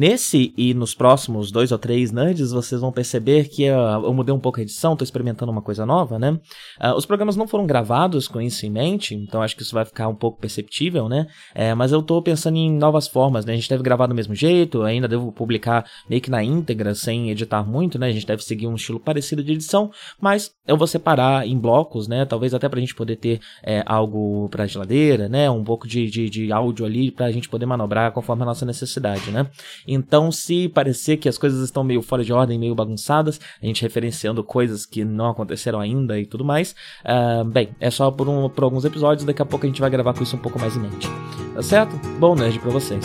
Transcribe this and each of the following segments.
Nesse e nos próximos dois ou três nerds, vocês vão perceber que uh, eu mudei um pouco a edição, estou experimentando uma coisa nova, né? Uh, os programas não foram gravados com isso em mente, então acho que isso vai ficar um pouco perceptível, né? É, mas eu estou pensando em novas formas, né? A gente deve gravar do mesmo jeito, ainda devo publicar meio que na íntegra, sem editar muito, né? A gente deve seguir um estilo parecido de edição, mas eu vou separar em blocos, né? Talvez até para a gente poder ter é, algo para geladeira, né? Um pouco de, de, de áudio ali para a gente poder manobrar conforme a nossa necessidade, né? Então, se parecer que as coisas estão meio fora de ordem, meio bagunçadas, a gente referenciando coisas que não aconteceram ainda e tudo mais, uh, bem, é só por, um, por alguns episódios, daqui a pouco a gente vai gravar com isso um pouco mais em mente. Tá certo? Bom nerd pra vocês.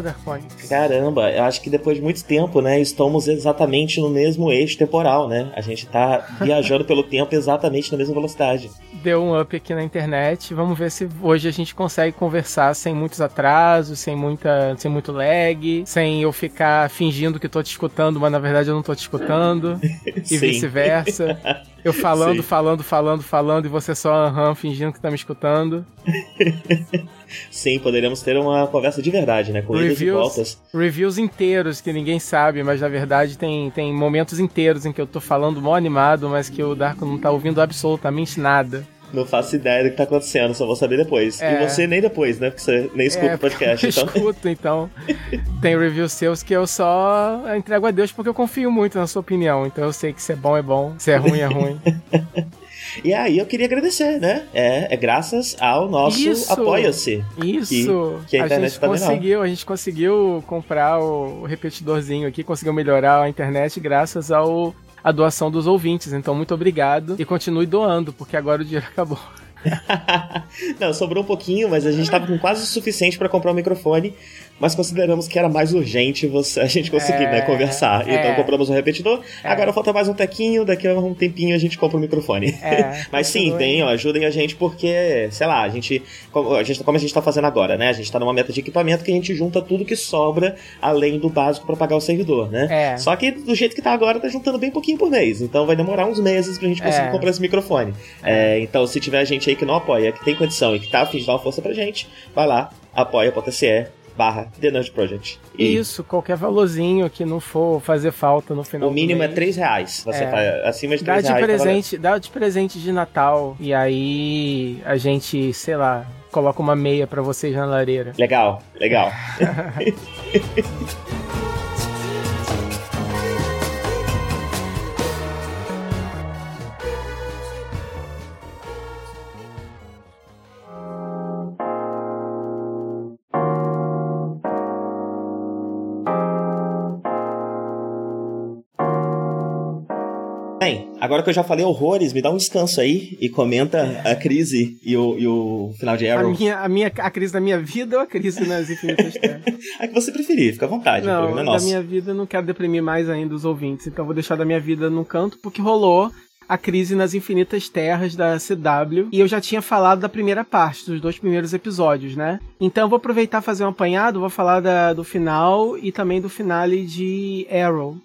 Darkpoint. Caramba, eu acho que depois de muito tempo, né, estamos exatamente no mesmo eixo temporal, né? A gente tá viajando pelo tempo exatamente na mesma velocidade. Deu um up aqui na internet. Vamos ver se hoje a gente consegue conversar sem muitos atrasos, sem muita, sem muito lag, sem eu ficar fingindo que tô te escutando, mas na verdade eu não tô te escutando e vice-versa. Eu falando, Sim. falando, falando, falando e você só aham, fingindo que tá me escutando. Sim, poderíamos ter uma conversa de verdade, né? Com reviews, e voltas. Reviews inteiros que ninguém sabe, mas na verdade tem, tem momentos inteiros em que eu tô falando mó animado, mas que o Darko não tá ouvindo absolutamente nada. Não faço ideia do que tá acontecendo, só vou saber depois. É. E você nem depois, né? Porque você nem escuta é, o podcast. Eu então. escuto, então. Tem reviews seus que eu só entrego a Deus porque eu confio muito na sua opinião. Então eu sei que se é bom é bom, se é ruim é ruim. E aí eu queria agradecer, né? É, é graças ao nosso Apoia-se. Isso! Que, que a, a gente tá conseguiu, a gente conseguiu comprar o repetidorzinho aqui, conseguiu melhorar a internet graças ao a doação dos ouvintes. Então, muito obrigado e continue doando, porque agora o dinheiro acabou. Não, sobrou um pouquinho, mas a gente tava com quase o suficiente para comprar o um microfone mas consideramos que era mais urgente você, a gente conseguir, né, é, né, conversar. É, então compramos um repetidor, é. agora falta mais um tequinho, daqui a um tempinho a gente compra o microfone. É, mas sim, tem, ó, ajudem a gente porque, sei lá, a gente, como a gente, como a gente tá fazendo agora, né, a gente tá numa meta de equipamento que a gente junta tudo que sobra além do básico para pagar o servidor, né? É. Só que do jeito que tá agora, tá juntando bem pouquinho por mês, então vai demorar uns meses pra gente conseguir é. comprar esse microfone. Então se tiver gente aí que não apoia, que tem condição e que tá afim de dar uma força pra gente, vai lá, apoia.se barra The Nerd Project. E Isso, qualquer valorzinho que não for fazer falta no final O mínimo é 3 reais. Você é. faz acima de 3 dá de reais. Presente, tá dá de presente de Natal. E aí a gente, sei lá, coloca uma meia para vocês na lareira. Legal, legal. Agora que eu já falei horrores, me dá um descanso aí e comenta a crise e o, e o final de Arrow. A, minha, a, minha, a crise da minha vida ou a crise nas infinitas terras? a que você preferir, fica à vontade. Não, é da minha vida eu não quero deprimir mais ainda os ouvintes, então vou deixar da minha vida no canto, porque rolou a crise nas infinitas terras da CW. E eu já tinha falado da primeira parte, dos dois primeiros episódios, né? Então eu vou aproveitar e fazer um apanhado, vou falar da, do final e também do finale de Arrow.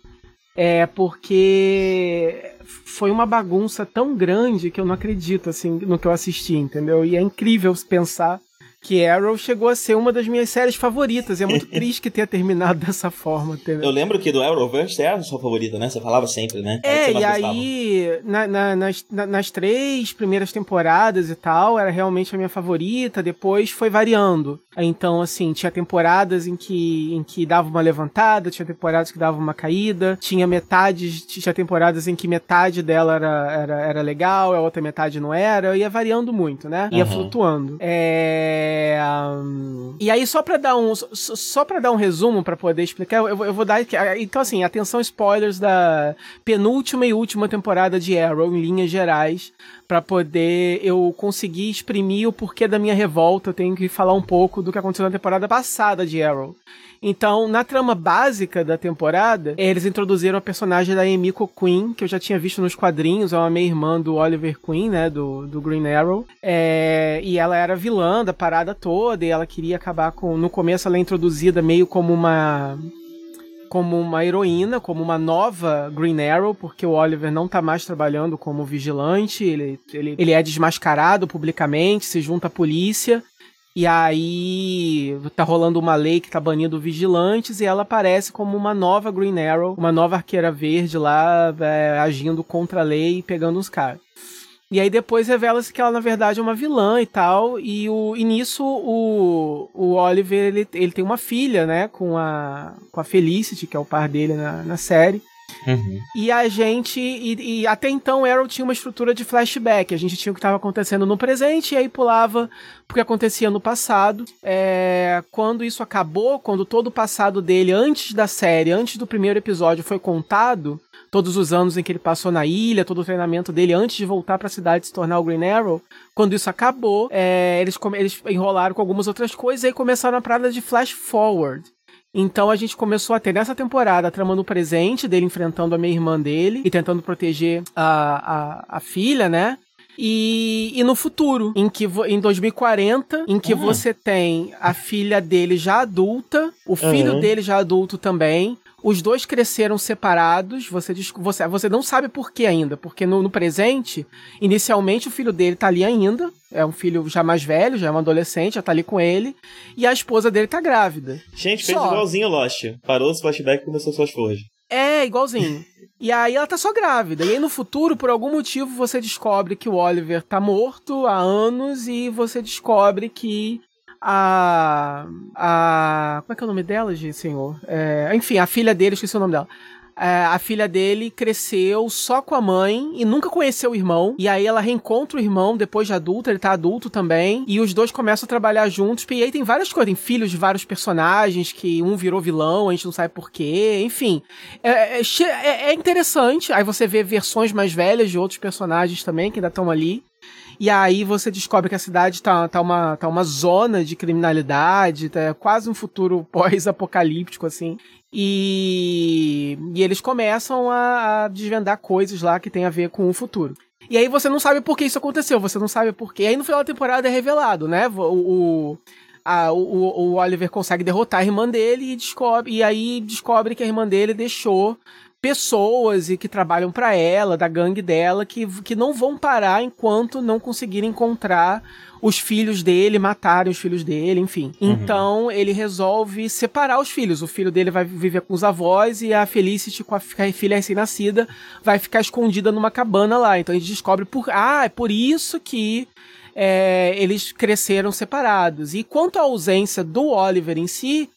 É porque foi uma bagunça tão grande que eu não acredito assim no que eu assisti, entendeu? E é incrível pensar que Arrow chegou a ser uma das minhas séries favoritas. E é muito triste que tenha terminado dessa forma. Entendeu? Eu lembro que do Arrowverse era a sua favorita, né? Você falava sempre, né? É, e aí, na, na, nas, na, nas três primeiras temporadas e tal, era realmente a minha favorita. Depois foi variando. Então, assim, tinha temporadas em que, em que dava uma levantada, tinha temporadas que dava uma caída, tinha metades, tinha temporadas em que metade dela era, era, era legal, a outra metade não era, ia variando muito, né? Ia uhum. flutuando. É... Um... E aí, só pra dar um, só pra dar um resumo para poder explicar, eu, eu vou dar. Então, assim, atenção, spoilers da penúltima e última temporada de Arrow, em linhas gerais para poder eu conseguir exprimir o porquê da minha revolta, eu tenho que falar um pouco do que aconteceu na temporada passada de Arrow. Então, na trama básica da temporada, eles introduziram a personagem da Emiko Queen, que eu já tinha visto nos quadrinhos, é uma meia-irmã do Oliver Queen, né, do, do Green Arrow. É, e ela era vilã da parada toda, e ela queria acabar com... No começo ela é introduzida meio como uma como uma heroína, como uma nova Green Arrow, porque o Oliver não tá mais trabalhando como vigilante, ele, ele, ele é desmascarado publicamente, se junta à polícia, e aí tá rolando uma lei que tá banindo vigilantes, e ela aparece como uma nova Green Arrow, uma nova arqueira verde lá, é, agindo contra a lei e pegando os caras. E aí depois revela-se que ela, na verdade, é uma vilã e tal. E, o, e nisso o, o Oliver ele, ele tem uma filha, né? Com a, com a Felicity, que é o par dele na, na série. Uhum. E a gente. E, e, até então Arrow tinha uma estrutura de flashback. A gente tinha o que estava acontecendo no presente e aí pulava o que acontecia no passado. É, quando isso acabou, quando todo o passado dele, antes da série, antes do primeiro episódio, foi contado, todos os anos em que ele passou na ilha, todo o treinamento dele antes de voltar para a cidade e se tornar o Green Arrow. Quando isso acabou, é, eles, eles enrolaram com algumas outras coisas e aí começaram a parada de flash forward. Então a gente começou a ter nessa temporada a trama no presente dele enfrentando a minha irmã dele e tentando proteger a, a, a filha, né? E, e, no futuro, em que em 2040, em que uhum. você tem a filha dele já adulta, o filho uhum. dele já adulto também, os dois cresceram separados, você, você, você não sabe por que ainda, porque no, no, presente, inicialmente o filho dele tá ali ainda, é um filho já mais velho, já é um adolescente, já tá ali com ele, e a esposa dele tá grávida. Gente, fez só. igualzinho Lost. Parou os flashback e começou suas forjas. É, igualzinho. e aí ela tá só grávida. E aí no futuro, por algum motivo, você descobre que o Oliver tá morto há anos e você descobre que a. a como é que é o nome dela, gente, senhor? É, enfim, a filha dele, esqueci o nome dela. É, a filha dele cresceu só com a mãe e nunca conheceu o irmão. E aí ela reencontra o irmão depois de adulta, ele tá adulto também. E os dois começam a trabalhar juntos. E aí tem várias coisas, tem filhos de vários personagens, que um virou vilão, a gente não sabe porquê. Enfim, é, é, é, é interessante. Aí você vê versões mais velhas de outros personagens também, que ainda estão ali. E aí você descobre que a cidade tá, tá, uma, tá uma zona de criminalidade, tá quase um futuro pós-apocalíptico, assim. E, e eles começam a, a desvendar coisas lá que tem a ver com o futuro. E aí você não sabe por que isso aconteceu, você não sabe por quê. E aí no final da temporada é revelado, né? O, o, a, o, o Oliver consegue derrotar a irmã dele e descobre. E aí descobre que a irmã dele deixou pessoas e que trabalham para ela, da gangue dela, que, que não vão parar enquanto não conseguirem encontrar os filhos dele, matarem os filhos dele, enfim. Uhum. Então ele resolve separar os filhos. O filho dele vai viver com os avós e a Felicity, com a filha recém-nascida, vai ficar escondida numa cabana lá. Então a gente descobre por. Ah, é por isso que é, eles cresceram separados. E quanto à ausência do Oliver em si,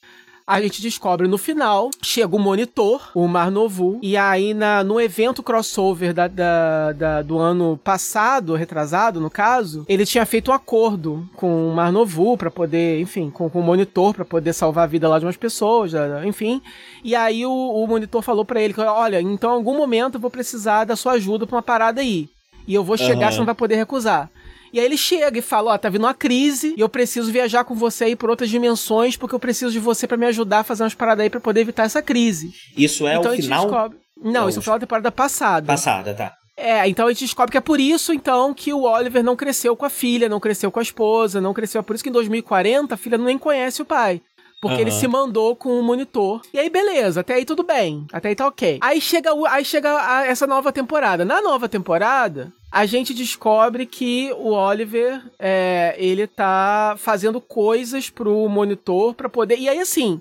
a gente descobre no final, chega o monitor, o Marnovu, e aí na, no evento crossover da, da, da, do ano passado, retrasado no caso, ele tinha feito um acordo com o Marnovu para poder, enfim, com, com o monitor para poder salvar a vida lá de umas pessoas, enfim. E aí o, o monitor falou para ele que, olha, então em algum momento eu vou precisar da sua ajuda pra uma parada aí. E eu vou chegar, uhum. você não vai poder recusar. E aí ele chega e fala: Ó, oh, tá vindo uma crise e eu preciso viajar com você aí por outras dimensões porque eu preciso de você para me ajudar a fazer umas paradas aí pra poder evitar essa crise. Isso é então, o final? Descobre... Não, isso é o final da temporada passada. Passada, tá. É, então a gente descobre que é por isso, então, que o Oliver não cresceu com a filha, não cresceu com a esposa, não cresceu. É por isso que em 2040 a filha nem conhece o pai. Porque uhum. ele se mandou com o monitor. E aí, beleza, até aí tudo bem. Até aí tá ok. Aí chega, aí chega essa nova temporada. Na nova temporada, a gente descobre que o Oliver, é, ele tá fazendo coisas pro monitor para poder. E aí, assim,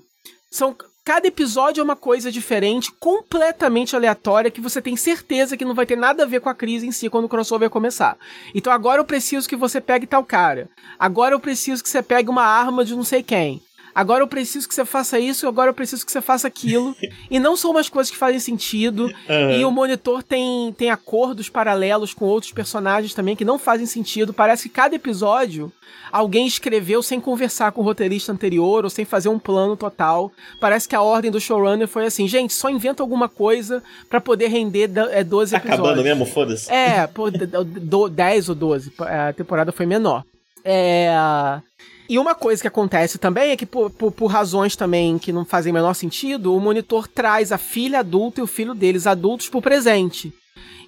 são. Cada episódio é uma coisa diferente, completamente aleatória, que você tem certeza que não vai ter nada a ver com a crise em si quando o crossover começar. Então agora eu preciso que você pegue tal cara. Agora eu preciso que você pegue uma arma de não sei quem agora eu preciso que você faça isso, agora eu preciso que você faça aquilo. e não são umas coisas que fazem sentido. Uhum. E o monitor tem, tem acordos paralelos com outros personagens também que não fazem sentido. Parece que cada episódio alguém escreveu sem conversar com o roteirista anterior ou sem fazer um plano total. Parece que a ordem do showrunner foi assim, gente, só inventa alguma coisa para poder render é, 12 tá episódios. Acabando mesmo, foda-se. É, pô, 10 ou 12, a temporada foi menor. É... E uma coisa que acontece também é que, por, por, por, razões também que não fazem o menor sentido, o monitor traz a filha adulta e o filho deles adultos pro presente.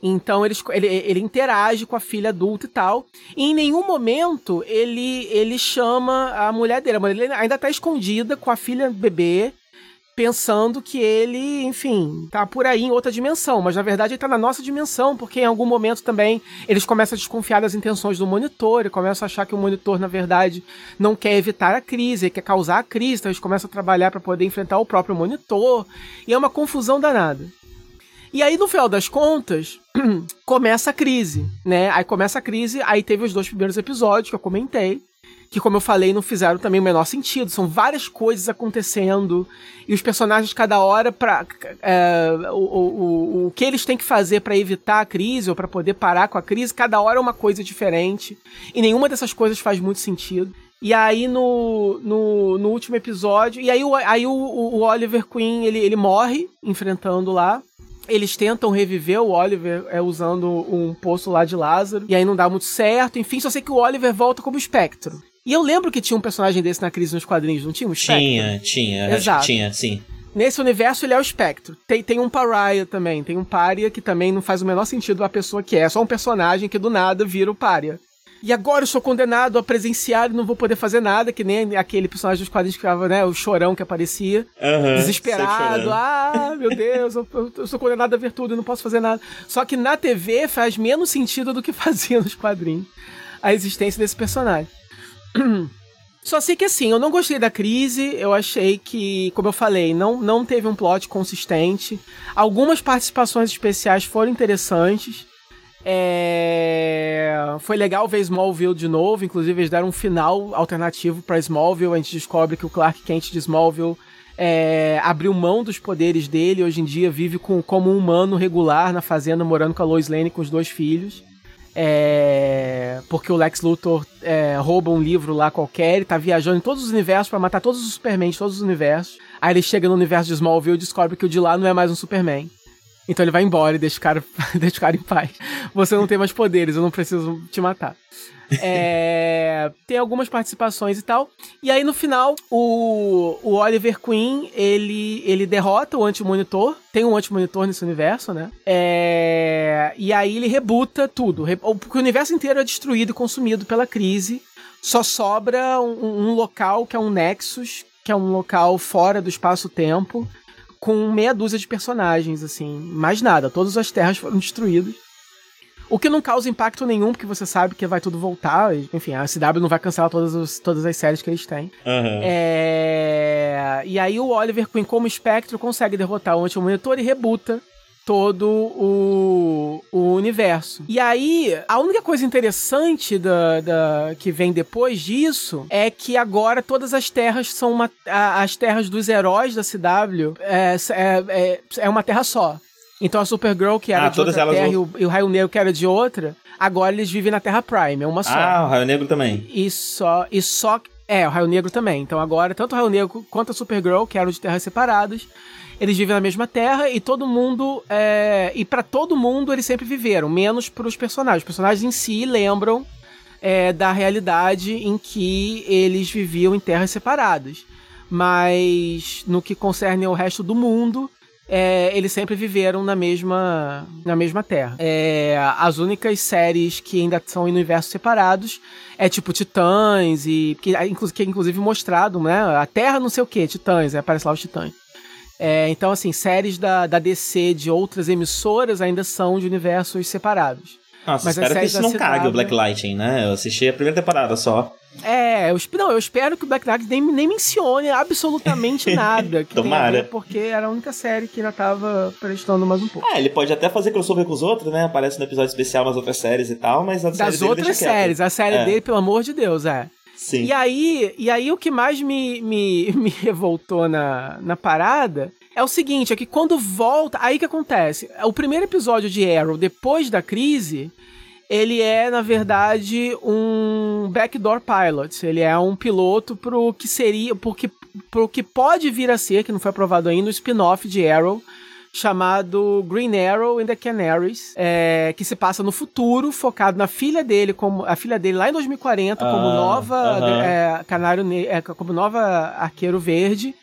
Então ele, ele, ele interage com a filha adulta e tal. E em nenhum momento ele, ele chama a mulher dele. A mulher dele ainda tá escondida com a filha bebê pensando que ele, enfim, tá por aí em outra dimensão, mas na verdade ele tá na nossa dimensão, porque em algum momento também eles começam a desconfiar das intenções do monitor, e começam a achar que o monitor, na verdade, não quer evitar a crise, quer causar a crise, então eles começam a trabalhar para poder enfrentar o próprio monitor, e é uma confusão danada. E aí, no final das contas, começa a crise, né? Aí começa a crise, aí teve os dois primeiros episódios que eu comentei, que, como eu falei, não fizeram também o menor sentido. São várias coisas acontecendo e os personagens, cada hora, pra, é, o, o, o que eles têm que fazer para evitar a crise ou para poder parar com a crise, cada hora é uma coisa diferente e nenhuma dessas coisas faz muito sentido. E aí no, no, no último episódio, e aí, o, aí o, o Oliver Queen ele, ele morre enfrentando lá eles tentam reviver o Oliver é, usando um poço lá de Lázaro, e aí não dá muito certo. Enfim, só sei que o Oliver volta como espectro. E eu lembro que tinha um personagem desse na crise nos quadrinhos, não tinha um Spectre? Tinha, tinha, Exato. tinha, sim. Nesse universo ele é o espectro. Tem, tem um Pariah também, tem um Pária que também não faz o menor sentido a pessoa que é, é só um personagem que do nada vira o Pária. E agora eu sou condenado a presenciar e não vou poder fazer nada, que nem aquele personagem dos quadrinhos que ficava, né? O chorão que aparecia. Uhum, desesperado. Ah, meu Deus, eu, eu, sou condenado a ver tudo e não posso fazer nada. Só que na TV faz menos sentido do que fazia nos quadrinhos a existência desse personagem. Só sei que assim, eu não gostei da crise, eu achei que, como eu falei, não, não teve um plot consistente. Algumas participações especiais foram interessantes. É... Foi legal ver Smallville de novo, inclusive eles deram um final alternativo para Smallville. A gente descobre que o Clark Kent de Smallville é... abriu mão dos poderes dele, hoje em dia vive com, como um humano regular na fazenda, morando com a Lois Lane com os dois filhos. É, porque o Lex Luthor é, rouba um livro lá qualquer, ele tá viajando em todos os universos para matar todos os Superman de todos os universos. Aí ele chega no universo de Smallville e descobre que o de lá não é mais um Superman. Então ele vai embora e deixa o cara, deixa o cara em paz. Você não tem mais poderes, eu não preciso te matar. É, tem algumas participações e tal. E aí no final, o, o Oliver Queen, ele, ele derrota o Anti-Monitor. Tem um Anti-Monitor nesse universo, né? É, e aí ele rebuta tudo. Porque o universo inteiro é destruído e consumido pela crise. Só sobra um, um local que é um Nexus, que é um local fora do espaço-tempo com meia dúzia de personagens, assim, mais nada. Todas as terras foram destruídas. O que não causa impacto nenhum, porque você sabe que vai tudo voltar. Enfim, a CW não vai cancelar todas, os, todas as séries que eles têm. Uhum. É... E aí o Oliver Queen, como espectro, consegue derrotar o Anti-Monitor e rebuta todo o, o universo. E aí, a única coisa interessante da, da, que vem depois disso é que agora todas as terras são uma. A, as terras dos heróis da CW é, é, é, é uma terra só. Então a Supergirl, que era Ah, de outra elas terra, e vão- o, e o Raio Negro, que era de outra, agora eles vivem na Terra Prime, é uma só. Ah, o Raio Negro também. E só. E só. É, o Raio Negro também. Então agora, tanto o Raio Negro quanto a Supergirl, que eram de terras separadas, eles vivem na mesma terra e todo mundo. É, e para todo mundo eles sempre viveram, menos pros personagens. Os personagens em si lembram é, da realidade em que eles viviam em terras separadas. Mas no que concerne ao resto do mundo. É, eles sempre viveram na mesma, na mesma terra. É, as únicas séries que ainda são em universos separados é tipo Titãs e que, que é inclusive mostrado, né? A Terra não sei o que, Titãs, aí aparece lá os Titãs. É, então, assim, séries da, da DC de outras emissoras ainda são de universos separados. Nossa, Mas as espero que isso não cague o Black Lightning, né? Eu assisti a primeira temporada só. É, eu, não, eu espero que o Black Knight nem, nem mencione absolutamente nada. Que Tomara. porque era a única série que ainda tava prestando mais um pouco. Ah, ele pode até fazer crossover com os outros, né? Aparece no episódio especial nas outras séries e tal, mas a série Das dele outras séries, a série É. dele, pelo amor de Deus, é. Sim. E aí, e aí o que mais me, me, me revoltou na, na parada é o seguinte, é que quando volta, aí que acontece, o primeiro episódio de Arrow, depois da crise, ele é, na verdade, um backdoor pilot, ele é um piloto pro que seria, porque, pro que pode vir a ser, que não foi aprovado ainda, o spin-off de Arrow, chamado Green Arrow and the Canaries, é, que se passa no futuro, focado na filha dele, como a filha dele lá em 2040, como Ah, nova aham. é, canário é, como nova arqueiro verde.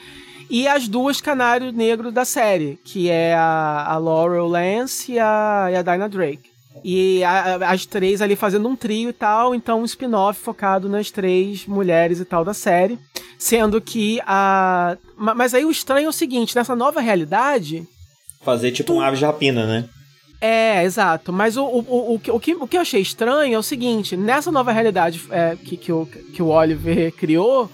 E as duas canário negro da série, que é a, a Laurel Lance e a, e a Dinah Drake. E a- a- as três ali fazendo um trio e tal, então um spin-off focado nas três mulheres e tal da série. Sendo que a. ma- Mas aí o estranho é o seguinte: nessa nova realidade, Fazer tipo um ave de rapina, né? é, exato. Mas o, o, o, o, que, o, que, o que eu achei estranho é o seguinte: nessa nova realidade é, que, que, o, que o Oliver criou,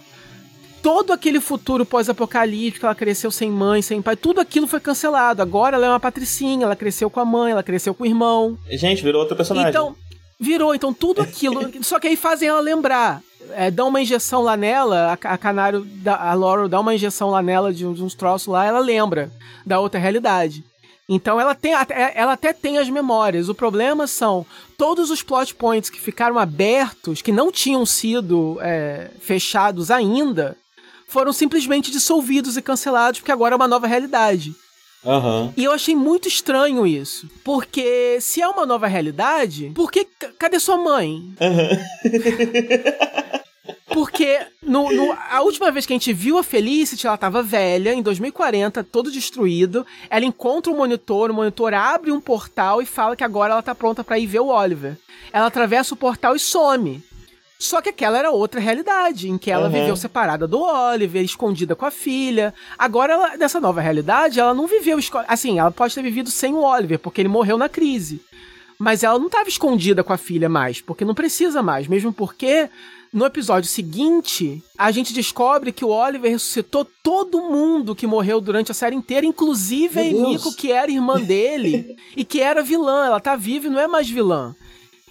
todo aquele futuro pós-apocalíptico, ela cresceu sem mãe, sem pai, tudo aquilo foi cancelado. Agora ela é uma patricinha, ela cresceu com a mãe, ela cresceu com o irmão. Gente, virou outro personagem. Então, virou, então tudo aquilo. só que aí fazem ela lembrar. É, dá uma injeção lá nela, a, a Canário, dá- a Laurel dá uma injeção lá nela de, uns- de uns troços lá, ela lembra da outra realidade. Então ela, tem, até- ela até tem as memórias. O problema são todos os plot points que ficaram abertos, que não tinham sido é, fechados ainda, foram simplesmente dissolvidos e cancelados, porque agora é uma nova realidade. Aham. E eu achei muito estranho isso. Porque se é uma nova realidade, por que. Cadê sua mãe? Porque no, no- a última vez que a gente viu a Felicity, ela tava velha, em 2040, todo destruído. Ela encontra o monitor, o monitor abre um portal e fala que agora ela tá pronta pra ir ver o Oliver. Ela atravessa o portal e some. Só que aquela era outra realidade, em que ela Uhum. viveu separada do Oliver, escondida com a filha. Agora, ela- nessa nova realidade, ela não viveu. Assim, ela pode ter vivido sem o Oliver, porque ele morreu na crise. Mas ela não estava escondida com a filha mais, porque não precisa mais. Mesmo porque, no episódio seguinte, a gente descobre que o Oliver ressuscitou todo mundo que morreu durante a série inteira, inclusive a Meu Deus. Emiko, que era irmã dele e que era vilã. Ela tá viva e não é mais vilã.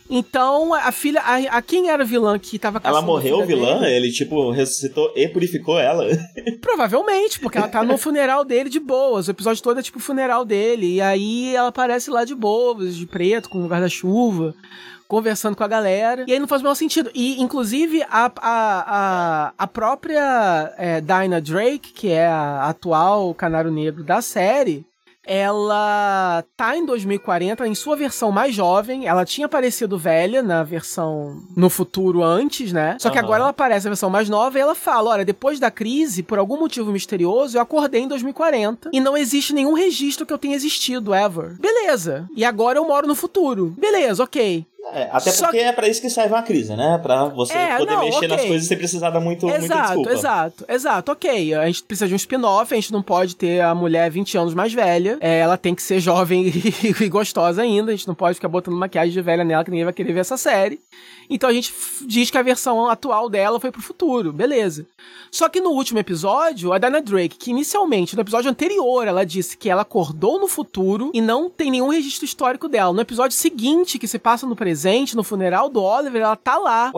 Então, a filha. A, a quem era vilã que tava Ela a morreu, vilã? dele? Ele, tipo, ressuscitou e purificou ela? Provavelmente, porque ela tá no funeral dele de boas. O episódio todo é tipo o funeral dele. E aí ela aparece lá de boas, de preto, com um guarda-chuva, conversando com a galera. E aí não faz o menor sentido. E, inclusive, a, a, a, a própria é, Dinah Drake, que é a atual Canário Negro da série. Ela tá em 2040 em sua versão mais jovem. Ela tinha aparecido velha na versão no futuro antes, né? Só que Aham. agora ela aparece na versão mais nova e ela fala: Olha, depois da crise, por algum motivo misterioso, eu acordei em 2040 e não existe nenhum registro que eu tenha existido ever. Beleza. E agora eu moro no futuro. Beleza, ok. É, até Só porque que... é para isso que serve uma crise, né? Pra você é, poder não, mexer okay. nas coisas sem precisar dar muito, exato, muita desculpa. Exato, exato, ok. A gente precisa de um spin-off, a gente não pode ter a mulher 20 anos mais velha. É, ela tem que ser jovem e, e gostosa ainda. A gente não pode ficar botando maquiagem de velha nela que ninguém vai querer ver essa série. Então a gente diz que a versão atual dela foi pro futuro, beleza. Só que no último episódio, a Dana Drake, que inicialmente, no episódio anterior, ela disse que ela acordou no futuro e não tem nenhum registro histórico dela. No episódio seguinte, que se passa no presente, no funeral do Oliver, ela tá lá.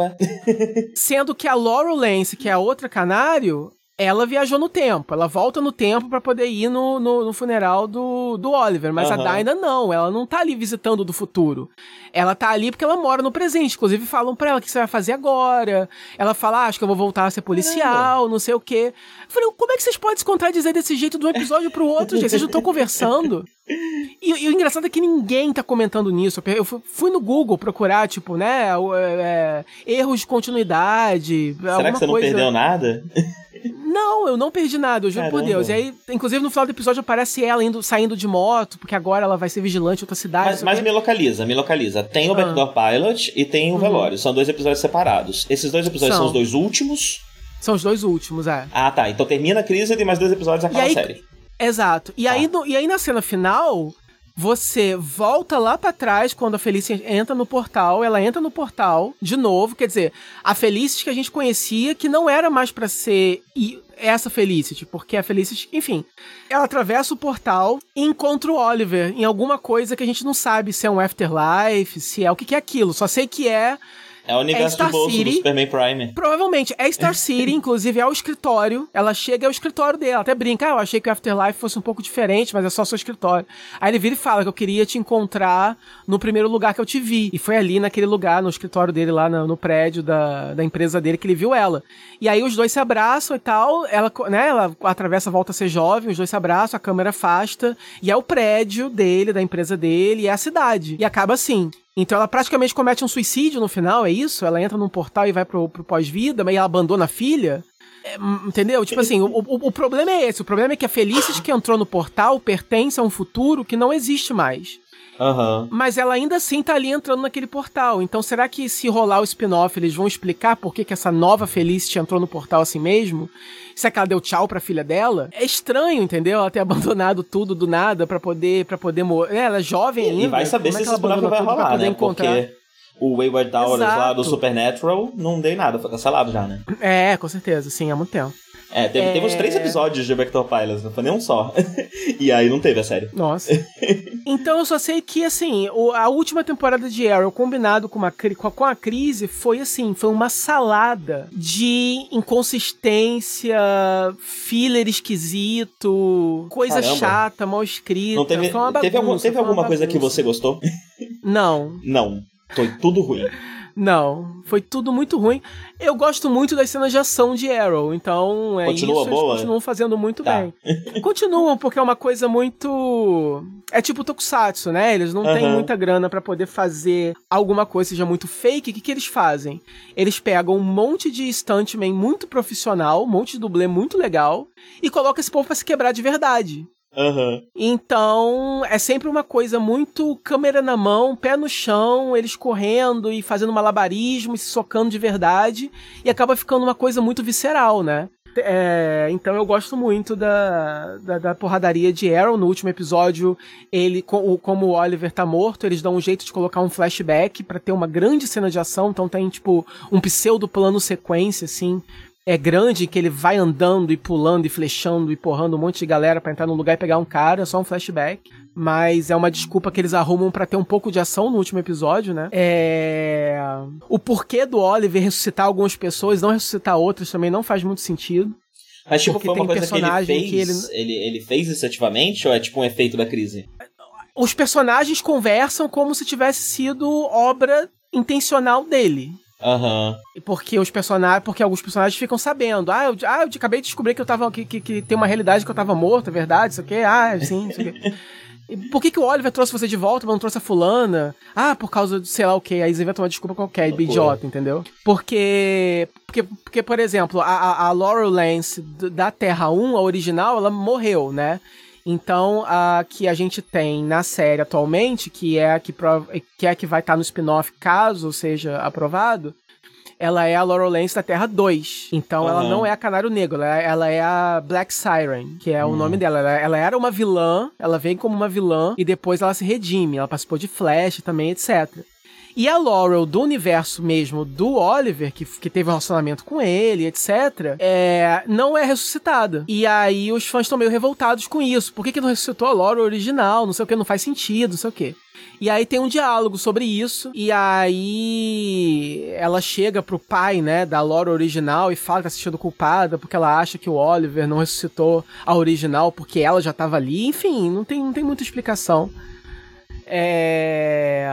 Sendo que a Laurel Lance, que é a outra canário, ela viajou no tempo, ela volta no tempo para poder ir no, no, no, funeral do, do Oliver, mas uhum. a Dinah não, ela não tá ali visitando do futuro. Ela tá ali porque ela mora no presente, inclusive falam pra ela o que você vai fazer agora. Ela fala, ah, acho que eu vou voltar a ser policial, não sei o quê. Eu falei, como é que vocês podem se contradizer desse jeito de um episódio pro outro, gente? Vocês não estão conversando? E, e, o engraçado é que ninguém tá comentando nisso. Eu fui no Google procurar, tipo, né, é, é, erros de continuidade. Será que você coisa... não perdeu nada? Não, eu não perdi nada, eu juro Caramba. por Deus. E aí, inclusive, no final do episódio aparece ela indo, saindo de moto, porque agora ela vai ser vigilante em outra cidade. Mas, mas me localiza, me localiza. Tem o ah. Backdoor Pilot e tem o uhum. Velório. São dois episódios separados. Esses dois episódios são, são os dois últimos. São os dois últimos, é. Ah, tá. Então termina a crise e tem mais dois episódios e acaba a série. Exato. E, tá. aí, no, e aí na cena final, você volta lá para trás quando a Felicity entra no portal, ela entra no portal de novo, quer dizer, a Felicity que a gente conhecia que não era mais para ser essa Felicity, porque a Felicity, enfim, ela atravessa o portal e encontra o Oliver em alguma coisa que a gente não sabe se é um afterlife, se é o que, que é aquilo, só sei que é é o universo é Star de bolso City. do Superman Prime. Provavelmente. É Star City, inclusive é o escritório. Ela chega ao escritório dela. Até brinca, ah, eu achei que o Afterlife fosse um pouco diferente, mas é só seu escritório. Aí ele vira e fala que eu queria te encontrar no primeiro lugar que eu te vi. E foi ali naquele lugar, no escritório dele, lá no, no prédio da, da empresa dele, que ele viu ela. E aí os dois se abraçam e tal. Ela, né, ela atravessa, volta a ser jovem, os dois se abraçam, a câmera afasta. E é o prédio dele, da empresa dele, e é a cidade. E acaba assim. Então ela praticamente comete um suicídio no final, é isso? Ela entra num portal e vai pro, pro pós-vida, mas ela abandona a filha? É, entendeu? Tipo assim, o, o, o, problema é esse. O problema é que a Felicity que entrou no portal pertence a um futuro que não existe mais. Uhum. Mas ela ainda assim tá ali entrando naquele portal. Então será que se rolar o spin-off eles vão explicar por que, que essa nova Felicity entrou no portal assim mesmo? Será que ela deu tchau pra filha dela? É estranho, entendeu? Ela ter abandonado tudo do nada para poder para poder morrer. É, ela é jovem ainda. E vai saber se é esse spin-off vai rolar, né? Encontrar? Porque o Wayward Towers lá do Supernatural não dei nada, foi cancelado já, né? É, com certeza, sim, há muito tempo. É, teve, é... teve uns três é. episódios de Vector Pilots, não foi nem um só. e aí não teve a série. Nossa. então eu só sei que, assim, a última temporada de Arrow, combinado com, uma, com a crise, foi assim, foi uma salada de inconsistência, filler esquisito, coisa Caramba. chata, mal escrita. Não teve, bagunça, teve, algum, teve alguma coisa que você gostou? Não. Não. Foi tudo ruim. Não, foi tudo muito ruim. Eu gosto muito das cenas de ação de Arrow, então é Continua isso, boa, eles continuam fazendo muito tá. bem. Continuam, porque é uma coisa muito... É tipo Tokusatsu, né? Eles não uhum. têm muita grana para poder fazer alguma coisa seja muito fake. O que, que eles fazem? Eles pegam um monte de stuntman muito profissional, um monte de dublê muito legal, e colocam esse povo pra se quebrar de verdade. Uhum. Então, é sempre uma coisa muito câmera na mão, pé no chão, eles correndo e fazendo malabarismo e se socando de verdade, e acaba ficando uma coisa muito visceral, né? É, então eu gosto muito da, da, da, porradaria de Arrow. No último episódio, ele, como o Oliver tá morto, eles dão um jeito de colocar um flashback para ter uma grande cena de ação. Então tem, tipo, um pseudo plano sequência, assim, é grande, que ele vai andando e pulando e flechando e porrando um monte de galera para entrar num lugar e pegar um cara, é só um flashback. Mas é uma desculpa que eles arrumam para ter um pouco de ação no último episódio, né? É... O porquê do Oliver ressuscitar algumas pessoas, não ressuscitar outras, também não faz muito sentido. Mas, tipo, foi uma coisa que ele fez? Que ele... Ele, ele fez isso ativamente ou é tipo um efeito da crise? Os personagens conversam como se tivesse sido obra intencional dele. Aham. Uhum. Porque os personagens. Porque alguns personagens ficam sabendo. Ah, eu, ah, eu acabei de descobrir que eu tava. Que, que, que tem uma realidade que eu tava morto, é verdade, isso aqui. Ah, sim, isso aqui. Por que, que o Oliver trouxe você de volta, mas não trouxe a fulana? Ah, por causa de sei lá o que. Aí você inventa uma desculpa qualquer, Loucura. idiota, entendeu? Porque, porque, porque por exemplo, a, a Laurel Lance da Terra 1, a original, ela morreu, né? Então, a que a gente tem na série atualmente, que é a que, que, é que vai estar tá no spin-off caso seja aprovado, ela é a Laurel Lance da Terra 2. Então uhum. ela não é a Canário Negro, ela, é, ela é a Black Siren, que é uhum. o nome dela. Ela, ela, era uma vilã, ela vem como uma vilã e depois ela se redime. Ela participou de Flash também, etc. E a Laurel do universo mesmo do Oliver, que, que teve um relacionamento com ele, etc., é, não é ressuscitada. E aí os fãs estão meio revoltados com isso. Por que, que não ressuscitou a Laurel original? Não sei o que, não faz sentido, não sei o que. E aí tem um diálogo sobre isso. E aí ela chega pro pai, né, da Laura original e fala que tá se sentindo culpada porque ela acha que o Oliver não ressuscitou a original porque ela já tava ali. Enfim, não tem, não tem muita explicação. É.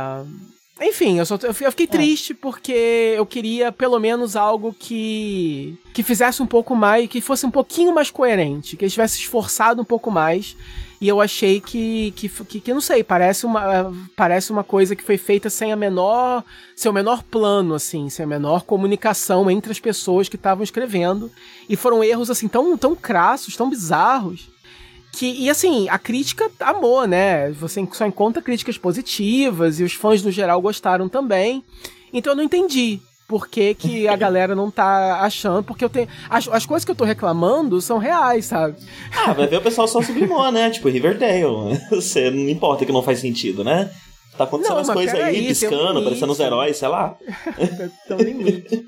Enfim, eu, só, eu fiquei é. triste porque eu queria pelo menos algo que que fizesse um pouco mais, que fosse um pouquinho mais coerente, que eles tivesse esforçado um pouco mais. E eu achei que, que, que, que, não sei, parece uma, parece uma coisa que foi feita sem a menor, seu menor plano, assim, sem a menor comunicação entre as pessoas que estavam escrevendo. E foram erros, assim, tão, tão crassos, tão bizarros, que, e assim, a crítica amou, né? Você só encontra críticas positivas e os fãs no geral gostaram também. Então eu não entendi por que, que a galera não tá achando, porque eu tenho. As, as coisas que eu tô reclamando são reais, sabe? Ah, vai ver o pessoal só sublimou, né? Tipo, Riverdale. Você não importa que não faz sentido, né? Tá acontecendo não, as coisas aí, aí, piscando, um parecendo os heróis, sei lá. Um limite.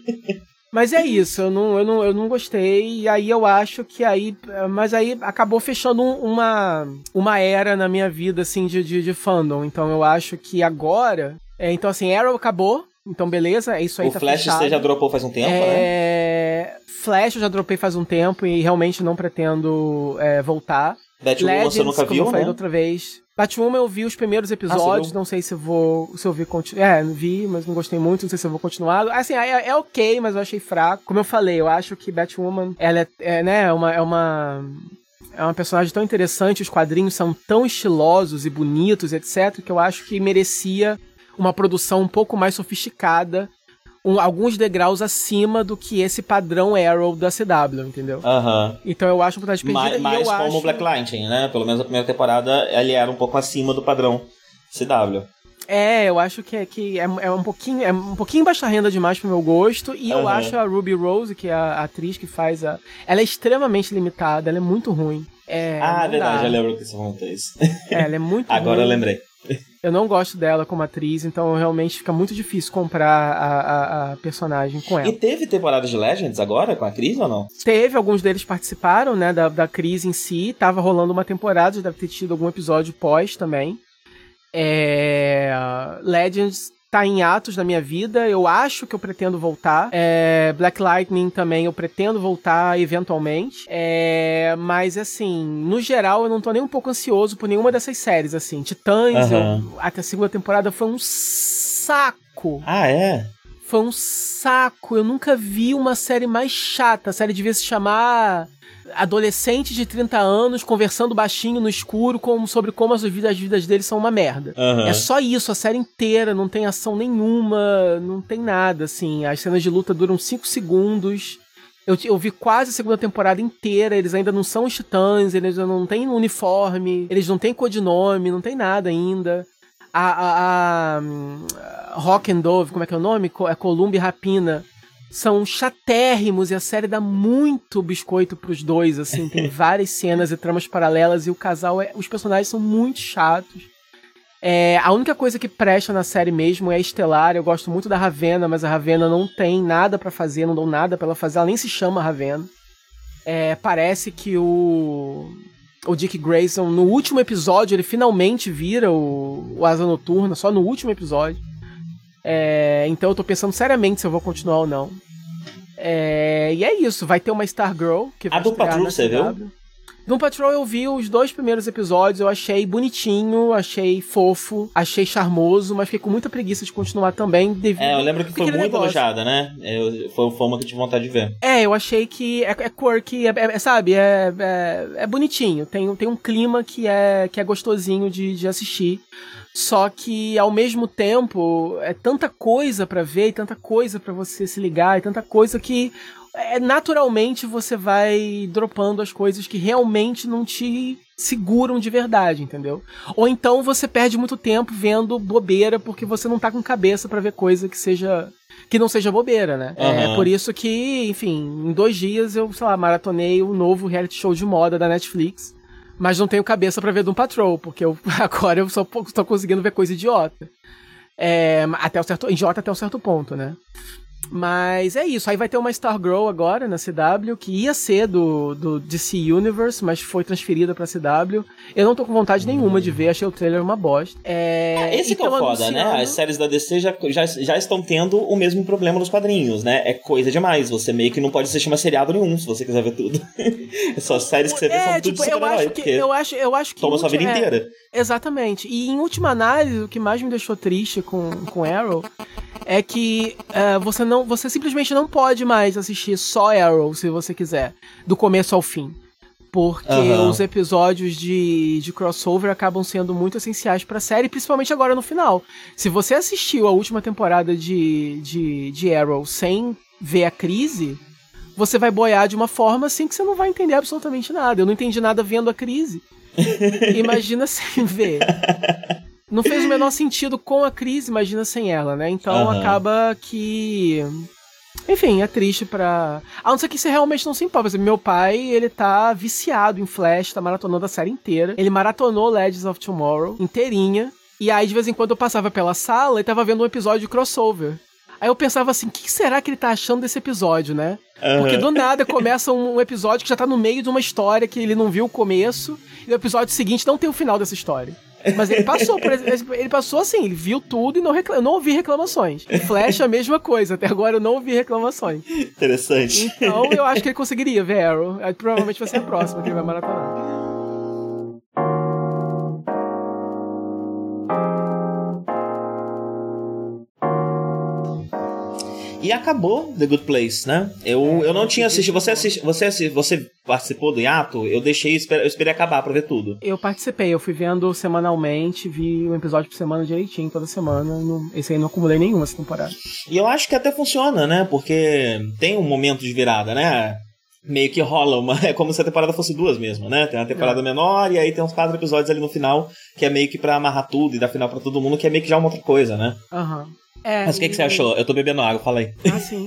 Mas é isso, eu não, eu, não, eu não gostei, e aí eu acho que aí. Mas aí acabou fechando uma, uma era na minha vida, assim, de, de, de fandom. Então eu acho que agora. É, então, assim, Arrow acabou, então beleza, é isso aí o tá Flash fechado. você já dropou faz um tempo, é... né? Flash eu já dropei faz um tempo e realmente não pretendo é, voltar. Batwoman você nunca viu, como eu falei né? outra vez. Batwoman eu vi os primeiros episódios, ah, não sei se eu vou, se eu vi continuar. É, vi, mas não gostei muito, não sei se eu vou continuar. Assim, é, é, ok, mas eu achei fraco. Como eu falei, eu acho que Batwoman, ela é, é né, é uma, é uma é uma personagem tão interessante, os quadrinhos são tão estilosos e bonitos, etc, que eu acho que merecia uma produção um pouco mais sofisticada um, alguns degraus acima do que esse padrão Arrow da CW, entendeu? Uh -huh. Então eu acho oportunidade perdida. Mais, mais como acho... Black Lightning, né? Pelo menos a primeira temporada ele era um pouco acima do padrão CW. É, eu acho que, é, que é, é, um pouquinho é um pouquinho baixa renda demais pro meu gosto. E uhum. eu acho a Ruby Rose, que é a atriz que faz a. Ela é extremamente limitada, ela é muito ruim. É, ah, verdade, dá. eu lembro que você falou isso. É, ela é muito Agora ruim. eu lembrei. Eu não gosto dela como atriz, então realmente fica muito difícil comprar a, a, a, personagem com ela. E teve temporada de Legends agora com a Cris ou não? Teve, alguns deles participaram, né, da, da Cris em si. Tava rolando uma temporada, já deve ter tido algum episódio pós também. É... Legends tá em atos na minha vida. Eu acho que eu pretendo voltar. É, Black Lightning também eu pretendo voltar eventualmente. É, mas assim, no geral eu não tô nem um pouco ansioso por nenhuma dessas séries assim. Titãs, uhum. eu, até a segunda temporada foi um saco. Ah, é? Foi um saco. Eu nunca vi uma série mais chata. A série devia se chamar adolescentes de 30 anos conversando baixinho no escuro como, sobre como as vidas, as vidas deles são uma merda. Uhum. É só isso, a série inteira, não tem ação nenhuma, não tem nada, assim. As cenas de luta duram 5 segundos. Eu, eu vi quase a segunda temporada inteira, eles ainda não são os titãs, eles não têm uniforme, eles não têm codinome, não tem nada ainda. A, a, a, a hum, Rock and Dove, como é que é o nome? É Columba e Rapina são chatérrimos e a série dá muito biscoito pros dois, assim, tem várias cenas e tramas paralelas e o casal, é, os personagens são muito chatos. É, a única coisa que presta na série mesmo é a Estelar. Eu gosto muito da Ravena, mas a Ravena não tem nada para fazer, não dão nada para ela fazer. Ela nem se chama Ravena. É, parece que o o Dick Grayson no último episódio ele finalmente vira o, o Asa Noturna, só no último episódio. É, então eu tô pensando seriamente se eu vou continuar ou não. É, e é isso, vai ter uma Stargirl. Que a do Patrol, você viu? Doom Patrol eu vi os dois primeiros episódios, eu achei bonitinho, achei fofo, achei charmoso, mas fiquei com muita preguiça de continuar também. Devido é, eu lembro que foi muito negócio. elogiada, né? Eu, foi uma que eu tive vontade de ver. É, eu achei que é, é quirky, é, é, sabe, é, é, é, bonitinho, tem, tem um clima que é, que é gostosinho de, de assistir. Só que ao mesmo tempo é tanta coisa para ver, e tanta coisa para você se ligar, e tanta coisa que é, naturalmente você vai dropando as coisas que realmente não te seguram de verdade, entendeu? Ou então você perde muito tempo vendo bobeira porque você não tá com cabeça para ver coisa que seja que não seja bobeira, né? Uhum. É por isso que, enfim, em dois dias eu, sei lá, maratonei o novo reality show de moda da Netflix. Mas não tenho cabeça para ver Doom Patrol, porque eu, agora eu só tô conseguindo ver coisa idiota. É, até o certo, idiota até um certo ponto, né? Mas é isso. Aí vai ter uma Stargirl agora na CW, que ia ser do, do DC Universe, mas foi transferida pra CW. Eu não tô com vontade nenhuma de ver, achei o trailer uma bosta. É, é esse que é o foda, anunciando... né? As séries da DC já, já, já estão tendo o mesmo problema nos quadrinhos, né? É coisa demais. Você meio que não pode assistir uma seriado nenhum, se você quiser ver tudo. é só séries que você vê é, são tipo, tudo eu acho que Eu acho, eu acho que. Toma sua vida é, inteira. Exatamente. E em última análise, o que mais me deixou triste com, com Arrow é que uh, você não, você simplesmente não pode mais assistir só Arrow se você quiser, do começo ao fim. Porque uhum. os episódios de, de crossover acabam sendo muito essenciais pra série, principalmente agora no final. Se você assistiu a última temporada de, de, de Arrow sem ver a crise, você vai boiar de uma forma assim que você não vai entender absolutamente nada. Eu não entendi nada vendo a crise. Imagina sem ver. Não fez o menor sentido com a crise, imagina sem ela, né? Então uhum. acaba que. Enfim, é triste pra. A não ser que você realmente não se importa. Por exemplo, meu pai, ele tá viciado em Flash, tá maratonando a série inteira. Ele maratonou Legends of Tomorrow inteirinha. E aí, de vez em quando, eu passava pela sala e tava vendo um episódio de crossover. Aí eu pensava assim, o que será que ele tá achando desse episódio, né? Uhum. Porque do nada começa um, episódio que já tá no meio de uma história que ele não viu o começo, e o episódio seguinte não tem o final dessa história. Mas ele passou, por exemplo, ele passou assim, ele viu tudo e não, reclam... não ouvi reclamações. Flash a mesma coisa, até agora eu não ouvi reclamações. Interessante. Então eu acho que ele conseguiria ver Arrow. Provavelmente vai ser a próxima que ele vai maratonar. E acabou The Good Place, né? Eu, é, eu não tinha assistido. Você, assisti, você, você participou do hiato? Eu deixei, eu esperei acabar pra ver tudo. Eu participei, eu fui vendo semanalmente, vi um episódio por semana direitinho, toda semana. Não, esse aí não acumulei nenhum essa temporada. E eu acho que até funciona, né? Porque tem um momento de virada, né? Meio que rola uma. É como se a temporada fosse duas mesmo, né? Tem uma temporada é. menor e aí tem uns quatro episódios ali no final, que é meio que pra amarrar tudo e dar final pra todo mundo, que é meio que já uma outra coisa, né? Aham. Uhum. É, Mas o que, que você achou? Eu tô bebendo água, fala aí. Ah, sim.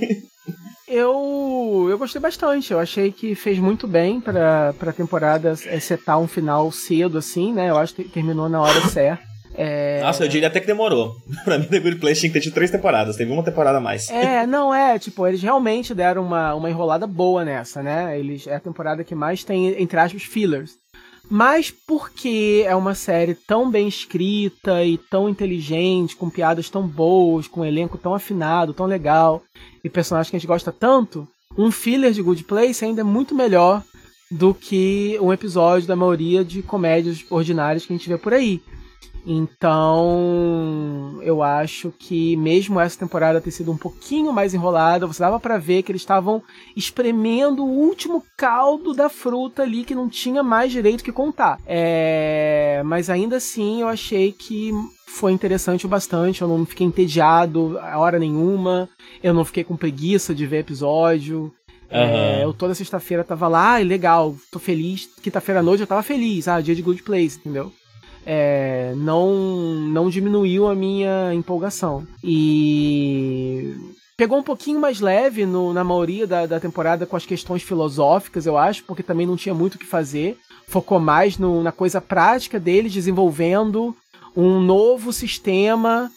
eu, eu gostei bastante. Eu achei que fez muito bem pra, pra temporada setar um final cedo, assim, né? Eu acho que terminou na hora certa. É... Nossa, eu diria até que demorou. pra mim, The Good Place tinha que ter tido três temporadas. Teve uma temporada a mais. É, não é. Tipo, eles realmente deram uma, uma enrolada boa nessa, né? Eles, é a temporada que mais tem, entre aspas, fillers. Mas porque é uma série tão bem escrita e tão inteligente, com piadas tão boas, com um elenco tão afinado, tão legal, e personagens que a gente gosta tanto, um filler de Good Place ainda é muito melhor do que um episódio da maioria de comédias ordinárias que a gente vê por aí. Então, eu acho que mesmo essa temporada ter sido um pouquinho mais enrolada, você dava para ver que eles estavam espremendo o último caldo da fruta ali que não tinha mais direito que contar. É... Mas ainda assim, eu achei que foi interessante o bastante. Eu não fiquei entediado a hora nenhuma. Eu não fiquei com preguiça de ver episódio. Uhum. É, eu toda sexta-feira tava lá, ah, legal, tô feliz. Quinta-feira à noite eu tava feliz, ah, dia de Good Place, entendeu? É, não, não diminuiu a minha empolgação. E pegou um pouquinho mais leve no, na maioria da, da temporada com as questões filosóficas, eu acho, porque também não tinha muito o que fazer. Focou mais no, na coisa prática dele, desenvolvendo um novo sistema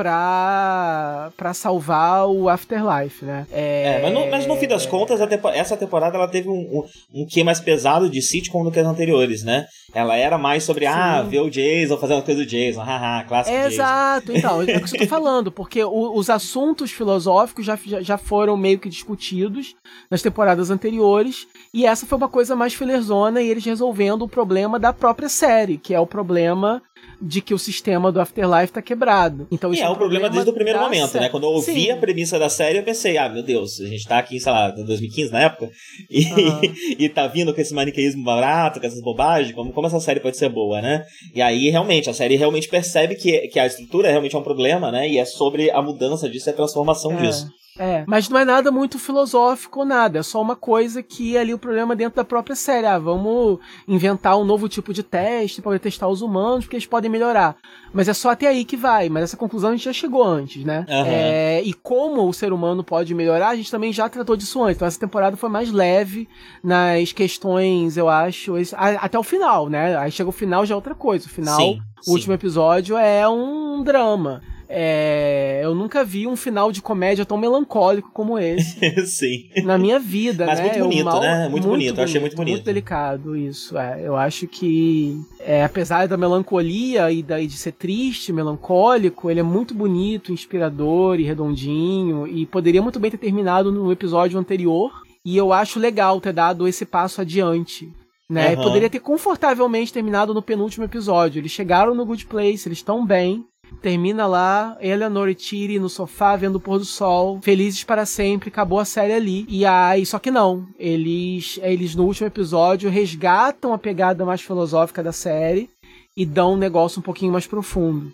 pra, pra salvar o Afterlife, né? É, é mas, no, mas no fim das contas, tempo, essa temporada ela teve um, um, um quê mais pesado de sitcom do que as anteriores, né? Ela era mais sobre, ah, Sim. ah, ver o Jason, fazer uma coisa do Jason, haha, clássico é, Exato, então, é o que eu tô falando, porque o, os assuntos filosóficos já, já foram meio que discutidos nas temporadas anteriores, e essa foi uma coisa mais filerzona e eles resolvendo o problema da própria série, que é o problema de que o sistema do Afterlife tá quebrado. Então isso e é, é o problema, problema desde o primeiro momento, série. né? Quando eu ouvi Sim. a premissa da série, eu pensei, ah, meu Deus, a gente tá aqui, sei lá, em 2015 na época, e, Aham. e tá vindo com esse maniqueísmo barato, com essas bobagens, como, como essa série pode ser boa, né? E aí, realmente, a série realmente percebe que, que a estrutura realmente é um problema, né? E é sobre a mudança disso e a transformação É. disso. É, mas não é nada muito filosófico, nada. É só uma coisa que é ali o problema dentro da própria série. Ah, vamos inventar um novo tipo de teste para testar os humanos, porque eles podem melhorar. Mas é só até aí que vai. Mas essa conclusão a gente já chegou antes, né? Aham. É, e como o ser humano pode melhorar, a gente também já tratou disso antes. Então essa temporada foi mais leve nas questões, eu acho, até o final, né? Aí chega o final já é outra coisa. O final, Sim, o sim. último episódio é um drama. É, eu nunca vi um final de comédia tão melancólico como esse Sim. na minha vida, Mas né? muito bonito, mal- né? Muito bonito, eu achei muito bonito. Muito delicado isso. É, eu acho que, é, apesar da melancolia e, da, e de ser triste, melancólico, ele é muito bonito, inspirador e redondinho e poderia muito bem ter terminado no episódio anterior. E eu acho legal ter dado esse passo adiante. Né? Aham. Poderia ter confortavelmente terminado no penúltimo episódio. Eles chegaram no Good Place, eles estão bem. Termina lá, Eleanor e Tiri no sofá vendo o pôr do sol, felizes para sempre, acabou a série ali. E aí, só que não, eles, eles no último episódio resgatam a pegada mais filosófica da série e dão um negócio um pouquinho mais profundo.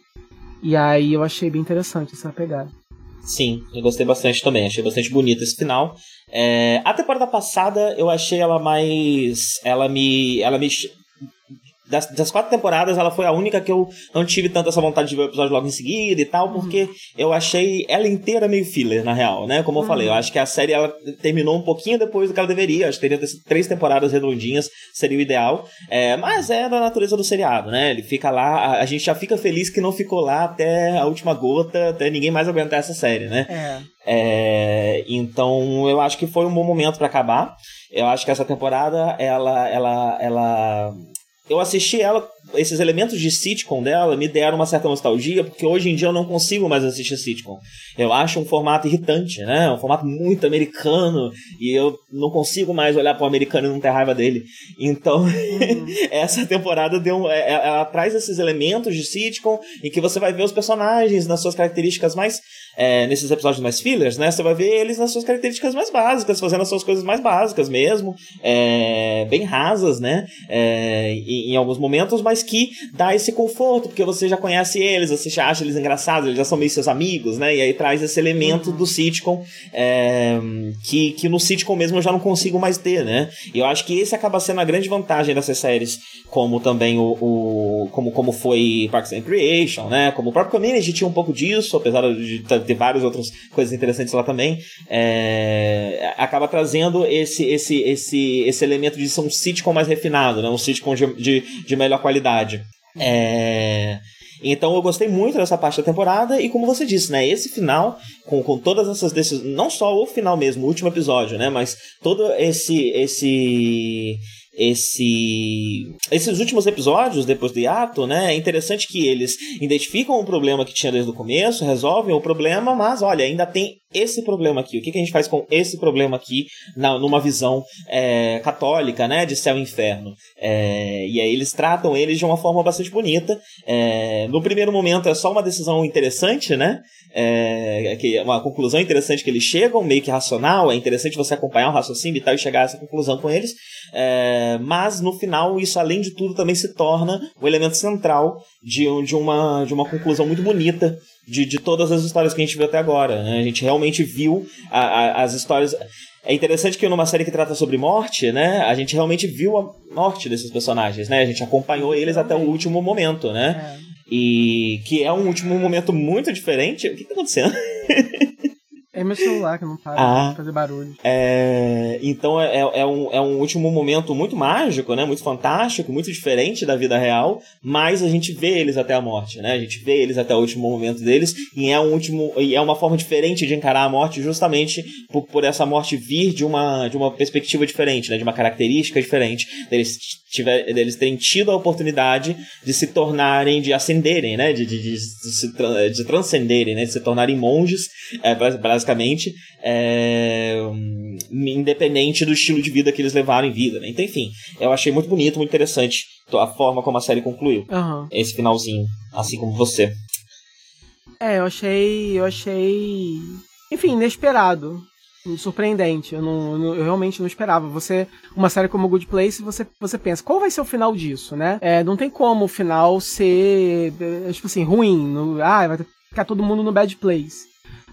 E aí eu achei bem interessante essa pegada. Sim, eu gostei bastante também. Achei bastante bonito esse final. É, a temporada passada eu achei ela mais. Ela me. Ela me. Das, das quatro temporadas, ela foi a única que eu não tive tanta essa vontade de ver o episódio logo em seguida e tal, porque eu achei ela inteira meio filler, na real, né? Como eu falei, eu acho que a série ela terminou um pouquinho depois do que ela deveria. Acho que teria três temporadas redondinhas, seria o ideal. É, mas é da natureza do seriado, né? Ele fica lá, a, a gente já fica feliz que não ficou lá até a última gota, até ninguém mais aguentar essa série, né? É. É, então eu acho que foi um bom momento pra acabar. Eu acho que essa temporada ela ela ela eu assisti ela esses elementos de sitcom dela me deram uma certa nostalgia, porque hoje em dia eu não consigo mais assistir sitcom. Eu acho um formato irritante, né? Um formato muito americano, e eu não consigo mais olhar para o americano e não ter raiva dele. Então, essa temporada deu um- é- é- ela traz esses elementos de sitcom em que você vai ver os personagens nas suas características mais é, nesses episódios mais fillers, né? Você vai ver eles nas suas características mais básicas, fazendo as suas coisas mais básicas mesmo, é, bem rasas, né? É, em, em alguns momentos, mas que dá esse conforto, porque você já conhece eles, você já acha eles engraçados, eles já são meio seus amigos, né? E aí traz esse elemento do sitcom é, que, que no sitcom mesmo eu já não consigo mais ter, né? E eu acho que esse acaba sendo a grande vantagem dessas séries, como também o, o como, como foi Parks and Recreation, né? Como o próprio Community tinha um pouco disso, apesar de ter várias outras coisas interessantes lá também, é, acaba trazendo esse, esse, esse, esse elemento de ser um sitcom mais refinado, né? Um sitcom de, de, de melhor qualidade. É... Então eu gostei muito dessa parte da temporada e como você disse, né, esse final com, com todas essas decisões, não só o final mesmo, o último episódio, né, mas todo esse esse esse esses últimos episódios depois do hiato, né, é interessante que eles identificam o problema que tinha desde o começo, resolvem o problema, mas olha, ainda tem esse problema aqui. O que, que a gente faz com esse problema aqui na, numa visão é, católica, né, de céu e inferno? É, e aí eles tratam eles de uma forma bastante bonita. É, no primeiro momento é só uma decisão interessante, né? É, que é uma conclusão interessante que eles chegam, meio que racional. É interessante você acompanhar o raciocínio e tal e chegar a essa conclusão com eles. É, mas no final isso, além de tudo, também se torna o elemento central de, de, uma, de uma conclusão muito bonita de, de todas as histórias que a gente viu até agora. Né? A gente realmente viu a, a, as histórias. É interessante que numa série que trata sobre morte, né? A gente realmente viu a morte desses personagens, né? A gente acompanhou eles até o último momento, né? É. E que é um último momento muito diferente. O que tá acontecendo? É meu celular que não para Ah. de fazer barulho. É, então é, é, um, é um último momento muito mágico, né? Muito fantástico, muito diferente da vida real, mas a gente vê eles até a morte, né? A gente vê eles até o último momento deles e é um último e é uma forma diferente de encarar a morte, justamente por, por essa morte vir de uma, de uma perspectiva diferente, né? De uma característica diferente deles tiver, deles terem tido a oportunidade de se tornarem, de ascenderem, né? De, de, de, de se de transcenderem, né? De se tornarem monges, é, bas- basicamente, é, hum, independente do estilo de vida que eles levaram em vida, né? Então, enfim, eu achei muito bonito, muito interessante a forma como a série concluiu. Aham. Esse finalzinho, assim como você. É, eu achei. Eu achei. Enfim, inesperado. Surpreendente. Eu, não, eu não- eu realmente não esperava. Você. Uma série como Good Place, você, você pensa, qual vai ser o final disso, né? É, não tem como o final ser. é, Tipo assim, ruim. no- ah, vai ficar todo mundo no bad place.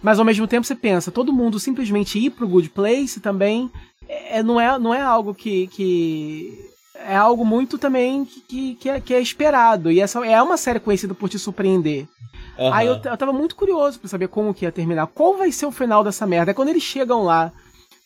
Mas ao mesmo tempo você pensa, todo mundo simplesmente ir pro Good Place também é, não, é, não é algo que. que é algo muito também que, que, é, que é esperado. E essa é uma série conhecida por te surpreender. Aham. Aí eu, eu tava muito curioso pra saber como que ia terminar. Qual vai ser o final dessa merda? Aí quando eles chegam lá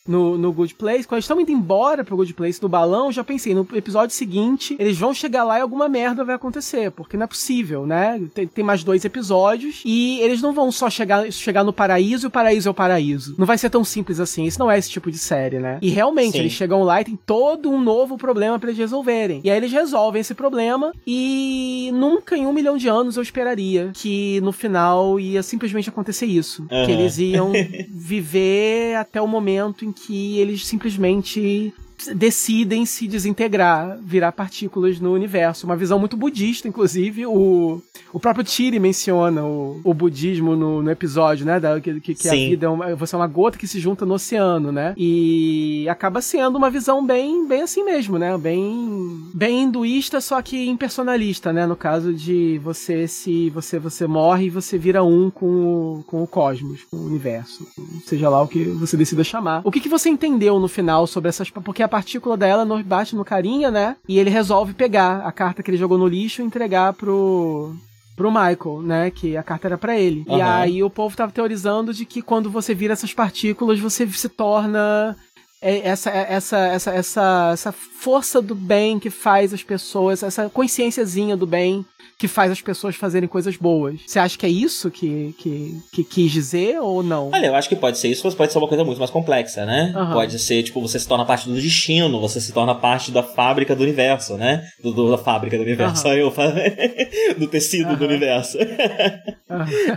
no, no Good Place, quando eles estão indo embora pro Good Place do balão, eu já pensei, no episódio seguinte, eles vão chegar lá e alguma merda vai acontecer. Porque não é possível, né? Tem, tem mais dois episódios e eles não vão só chegar, chegar no paraíso e o paraíso é o paraíso. Não vai ser tão simples assim. Isso não é esse tipo de série, né? E realmente, Sim. eles chegam lá e tem todo um novo problema pra eles resolverem. E aí eles resolvem esse problema e nunca em um milhão de anos eu esperaria que no final ia simplesmente acontecer isso. Aham. Que eles iam viver até o momento em que eles simplesmente decidem se desintegrar, virar partículas no universo. Uma visão muito budista, inclusive. O, o próprio Tiri menciona o, o budismo no, no episódio, né? Da, que que, a vida é uma, você é uma gota que se junta no oceano, né? E acaba sendo uma visão bem, bem assim mesmo, né? Bem, bem hinduísta, só que impersonalista, né? No caso de você se você você morre e você vira um com o, com o cosmos, com o universo, seja lá o que você decida chamar. O que, que você entendeu no final sobre essas porque a partícula da Eleanor bate no carinha, né? E ele resolve pegar a carta que ele jogou no lixo e entregar pro pro Michael, né? Que a carta era pra ele. E Aham. aí o povo tava teorizando de que quando você vira essas partículas, você se torna é, essa, é, essa, essa, essa, essa força do bem que faz as pessoas, essa consciênciazinha do bem que faz as pessoas fazerem coisas boas. Você acha que é isso que, que, que quis dizer ou não? Olha, eu acho que pode ser isso, mas pode ser uma coisa muito mais complexa, né? Aham. Pode ser, tipo, você se torna parte do destino, você se torna parte da fábrica do universo, né? Do, do- da fábrica do universo, só eu do tecido do Aham. universo.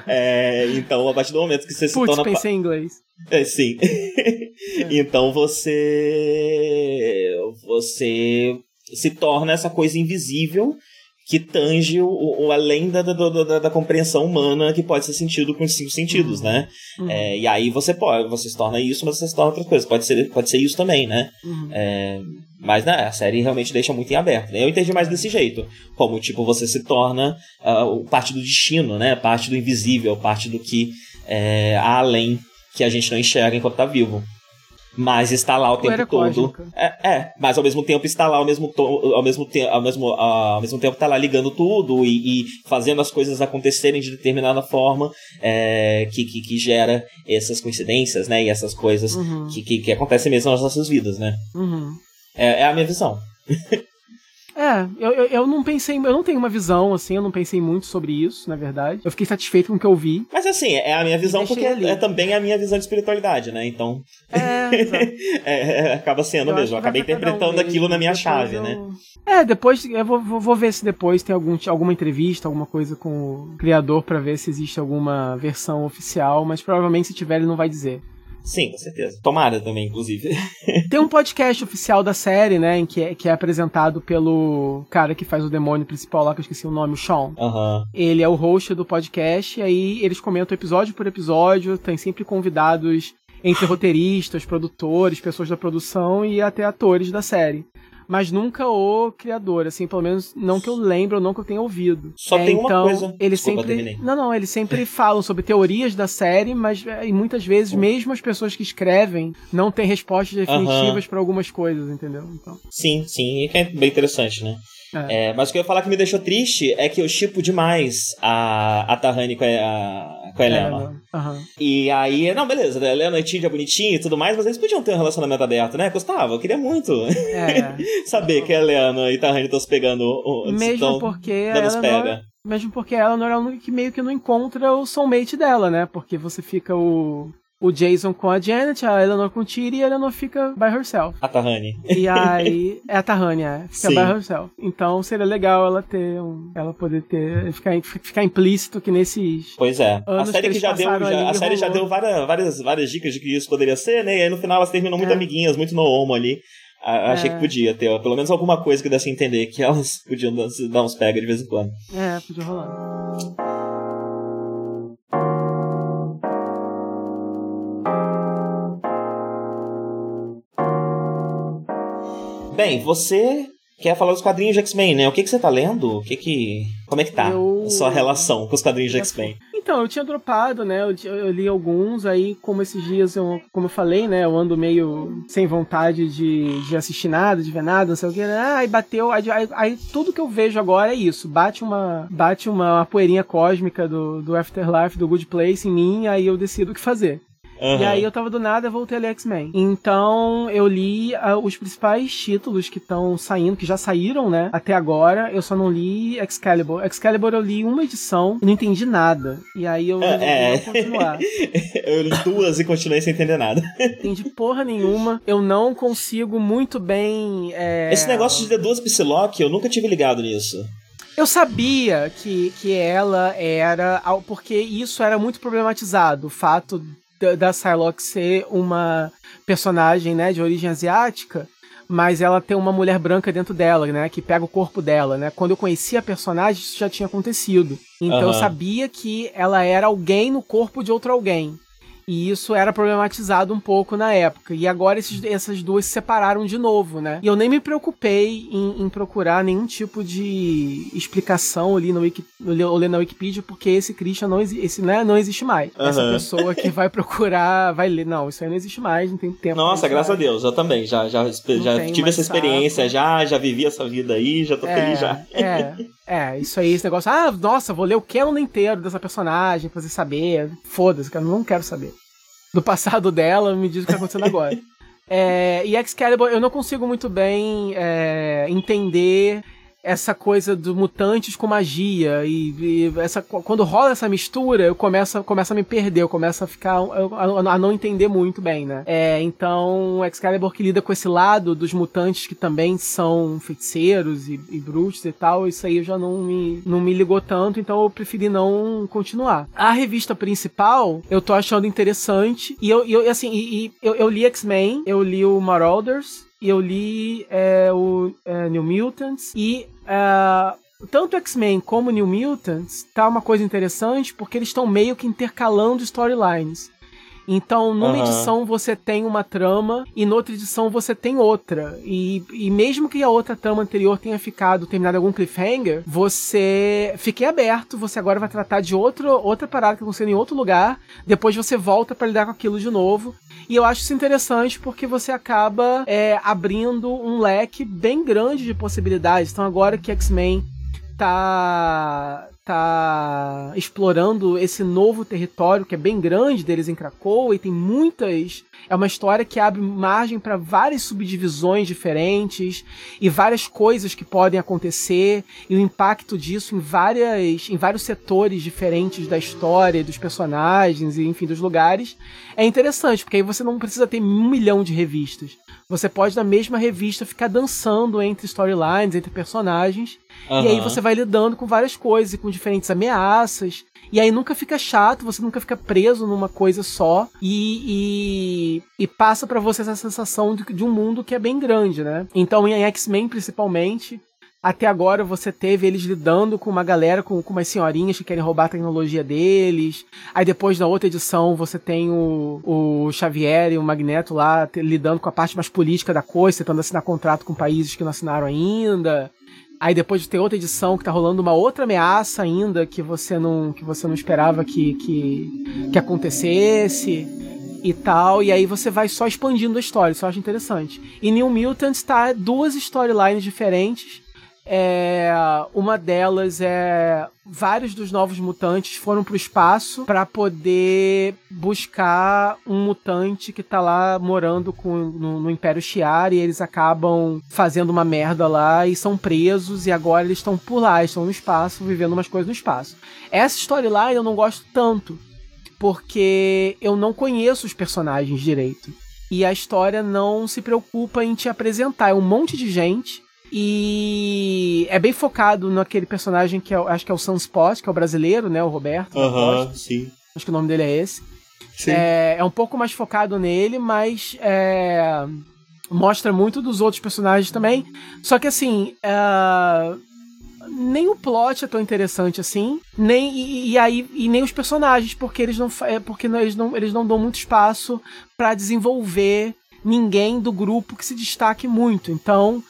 É, então, a partir do momento que você se Putz, torna. pensei em inglês. É, sim. então você. Você se torna essa coisa invisível que tange o, o além da, da, da, da compreensão humana que pode ser sentido com os cinco sentidos, né? Uhum. É, e aí você pode, você se torna isso, mas você se torna outras coisas. Pode ser, pode ser isso também, né? Uhum. É, mas né, a série realmente deixa muito em aberto. né? Eu entendi mais desse jeito. Como, tipo, você se torna o- parte do destino, né? Parte do invisível, parte do que é, há além que a gente não enxerga enquanto tá vivo. Mas está lá o tempo Poeira todo. É, é, mas ao mesmo tempo está lá ao mesmo, to- ao mesmo, te- ao mesmo, ah, ao mesmo tempo está lá ligando tudo e, e fazendo as coisas acontecerem de determinada forma é, que, que, que gera essas coincidências, né? E essas coisas Uhum. que, que, que acontecem mesmo nas nossas vidas, né? Uhum. É, é a minha visão. É, eu, eu, eu não pensei, eu não tenho uma visão, assim, eu não pensei muito sobre isso, na verdade. Eu fiquei satisfeito com o que eu vi. Mas assim, é a minha visão porque ali. é também a minha visão de espiritualidade, né? Então, É. é, é, acaba sendo Eu mesmo. Eu acabei um interpretando mesmo. aquilo na minha chave, eu- né? É, depois eu vou, vou, vou ver se depois tem algum, alguma entrevista, alguma coisa com o criador pra ver se existe alguma versão oficial, mas provavelmente se tiver ele não vai dizer. Sim, com certeza. Tomara também, inclusive. Tem um podcast oficial da série, né, em que é, que é apresentado pelo cara que faz o demônio principal lá, que eu esqueci o nome, o Sean. Aham. Ele é o host do podcast, e aí eles comentam episódio por episódio, tem sempre convidados entre roteiristas, produtores, pessoas da produção e até atores da série. Mas nunca o criador, assim, pelo menos não que eu lembre ou não que eu tenha ouvido. Só tem uma então, coisa. Eles Desculpa, sempre. Não, não, eles sempre falam sobre teorias da série, mas é, e muitas vezes, mesmo as pessoas que escrevem, não têm respostas definitivas pra algumas coisas, entendeu? Então. Sim, sim, e que é bem interessante, né? É. É, mas o que eu ia falar que me deixou triste é que eu chipo demais a, a Tahani com a, a- com a Helena. não. Aham. E aí, não, beleza, a Helena é tia bonitinha e tudo mais, mas eles podiam ter um relacionamento aberto, né? Gustavo, eu queria muito É. saber que a Helena e Tahani estão se pegando. Mesmo estão porque dando ela os não, pega. mesmo porque ela não é a única que meio que não encontra o soulmate dela, né? Porque você fica o o Jason com a Janet, a Eleanor com o Tiri e a Eleanor fica by herself. A Tahani. E aí é a Tahania, fica Sim. by herself. Então seria legal ela ter um, ela poder ter ficar ficar implícito que nesses Pois é. A série que que, já deu, já- a série já rolou. deu várias, várias, várias dicas de que isso poderia ser, né? E aí no final elas terminam muito É. amiguinhas, muito no homo ali. achei é. que podia ter, ó, pelo menos alguma coisa que desse a entender que elas podiam dar uns pega de vez em quando. É, podia rolar. Bem, você quer falar dos quadrinhos de X-Men, né? O que, que você tá lendo? O que que... Como é que tá eu... a sua relação com os quadrinhos de X-Men? Então, eu tinha dropado, né? Eu, eu, li alguns, aí, como esses dias, eu, como eu falei, né? Eu ando meio sem vontade de, de assistir nada, de ver nada, não sei o que. Né? Aí bateu. Aí, aí, tudo que eu vejo agora é isso. Bate uma, bate uma, uma poeirinha cósmica do, do Afterlife, do Good Place em mim, aí eu decido o que fazer. Uhum. E aí eu tava do nada, voltei a ler X-Men. Então eu li uh, os principais títulos que estão saindo, que já saíram, né? Até agora. Eu só não li Excalibur. Excalibur eu li uma edição e não entendi nada. E aí eu resolvi é... continuar. eu li duas e continuei sem entender nada. Entendi porra nenhuma. Eu não consigo muito bem. É... Esse negócio de ter duas Psylocke, eu nunca tive ligado nisso. Eu sabia que, que ela era. Porque isso era muito problematizado. O fato da Psylocke ser uma personagem, né, de origem asiática, mas ela tem uma mulher branca dentro dela, né, que pega o corpo dela, né? Quando eu conhecia a personagem, isso já tinha acontecido. Então uhum. eu sabia que ela era alguém no corpo de outro alguém. E isso era problematizado um pouco na época. E agora esses, essas duas se separaram de novo, né? E eu nem me preocupei em, em procurar nenhum tipo de explicação ali no Wiki, ou ler na Wikipedia, porque esse Christian não, esse, né, não existe mais. Uhum. Essa pessoa que vai procurar, vai ler. Não, isso aí não existe mais, não tem tempo. Nossa, graças a Deus, eu também. Já, já, já tive essa experiência, saco. já, já vivi essa vida aí, já tô é, feliz já. É. É, isso aí, esse negócio. Ah, nossa, vou ler o canon inteiro dessa personagem pra você saber. Foda-se, eu não quero saber. Do passado dela, me diz o que tá acontecendo agora. É, e Excalibur, eu não consigo muito bem é, entender essa coisa do mutantes com magia e, e, essa quando rola essa mistura eu começo, começo a me perder eu começo a ficar a, a não entender muito bem né? É, então Excalibur que lida com esse lado dos mutantes que também são feiticeiros e, e bruxos e tal isso aí já não me, não me ligou tanto então eu preferi não continuar. A revista principal eu tô achando interessante e eu, eu assim e, e eu, eu li X-Men eu li o Marauders eu li é, o é, New Mutants e é, tanto X-Men como New Mutants tá uma coisa interessante porque eles estão meio que intercalando storylines. Então, numa uhum. edição você tem uma trama e noutra edição você tem outra. E, e mesmo que a outra trama anterior tenha ficado terminado algum cliffhanger, você fique aberto, você agora vai tratar de outro, outra parada que aconteceu em outro lugar, depois você volta para lidar com aquilo de novo. E eu acho isso interessante porque você acaba é, abrindo um leque bem grande de possibilidades. Então, agora que X-Men tá tá explorando esse novo território que é bem grande deles em Krakow e tem muitas é uma história que abre margem para várias subdivisões diferentes e várias coisas que podem acontecer e o impacto disso em várias em vários setores diferentes da história, dos personagens e enfim dos lugares é interessante porque aí você não precisa ter um milhão de revistas. Você pode na mesma revista ficar dançando entre storylines, entre personagens Uhum. E aí você vai lidando com várias coisas, com diferentes ameaças. E aí nunca fica chato, você nunca fica preso numa coisa só. E, e, e passa para você essa sensação de, de, um mundo que é bem grande, né? Então em X-Men, principalmente. Até agora você teve eles lidando com uma galera, com, com umas senhorinhas que querem roubar a tecnologia deles. Aí depois na outra edição você tem o, o Xavier e o Magneto lá lidando com a parte mais política da coisa, tentando assinar contrato com países que não assinaram ainda. Aí depois de ter outra edição que tá rolando uma outra ameaça ainda que você não, que você não esperava que, que, que acontecesse e tal. E aí você vai só expandindo a história, isso eu acho interessante. E New Mutants tá duas storylines diferentes é, uma delas é vários dos novos mutantes foram para o espaço para poder buscar um mutante que tá lá morando com, no, no, Império Shi'ar e eles acabam fazendo uma merda lá e são presos e agora eles estão por lá, estão no espaço, vivendo umas coisas no espaço. Essa storyline eu não gosto tanto porque eu não conheço os personagens direito. E a história não se preocupa em te apresentar. É um monte de gente e é bem focado naquele personagem que é, acho que é o Sunspot, que é o brasileiro, né? O Roberto. Aham, uh -huh, sim. Acho que o nome dele é esse. Sim. É, é um pouco mais focado nele, mas é, mostra muito dos outros personagens também. Só que assim, uh, nem o plot é tão interessante assim, nem e, e, aí e nem os personagens, porque eles não é, porque eles não eles não dão muito espaço para desenvolver ninguém do grupo que se destaque muito. Então,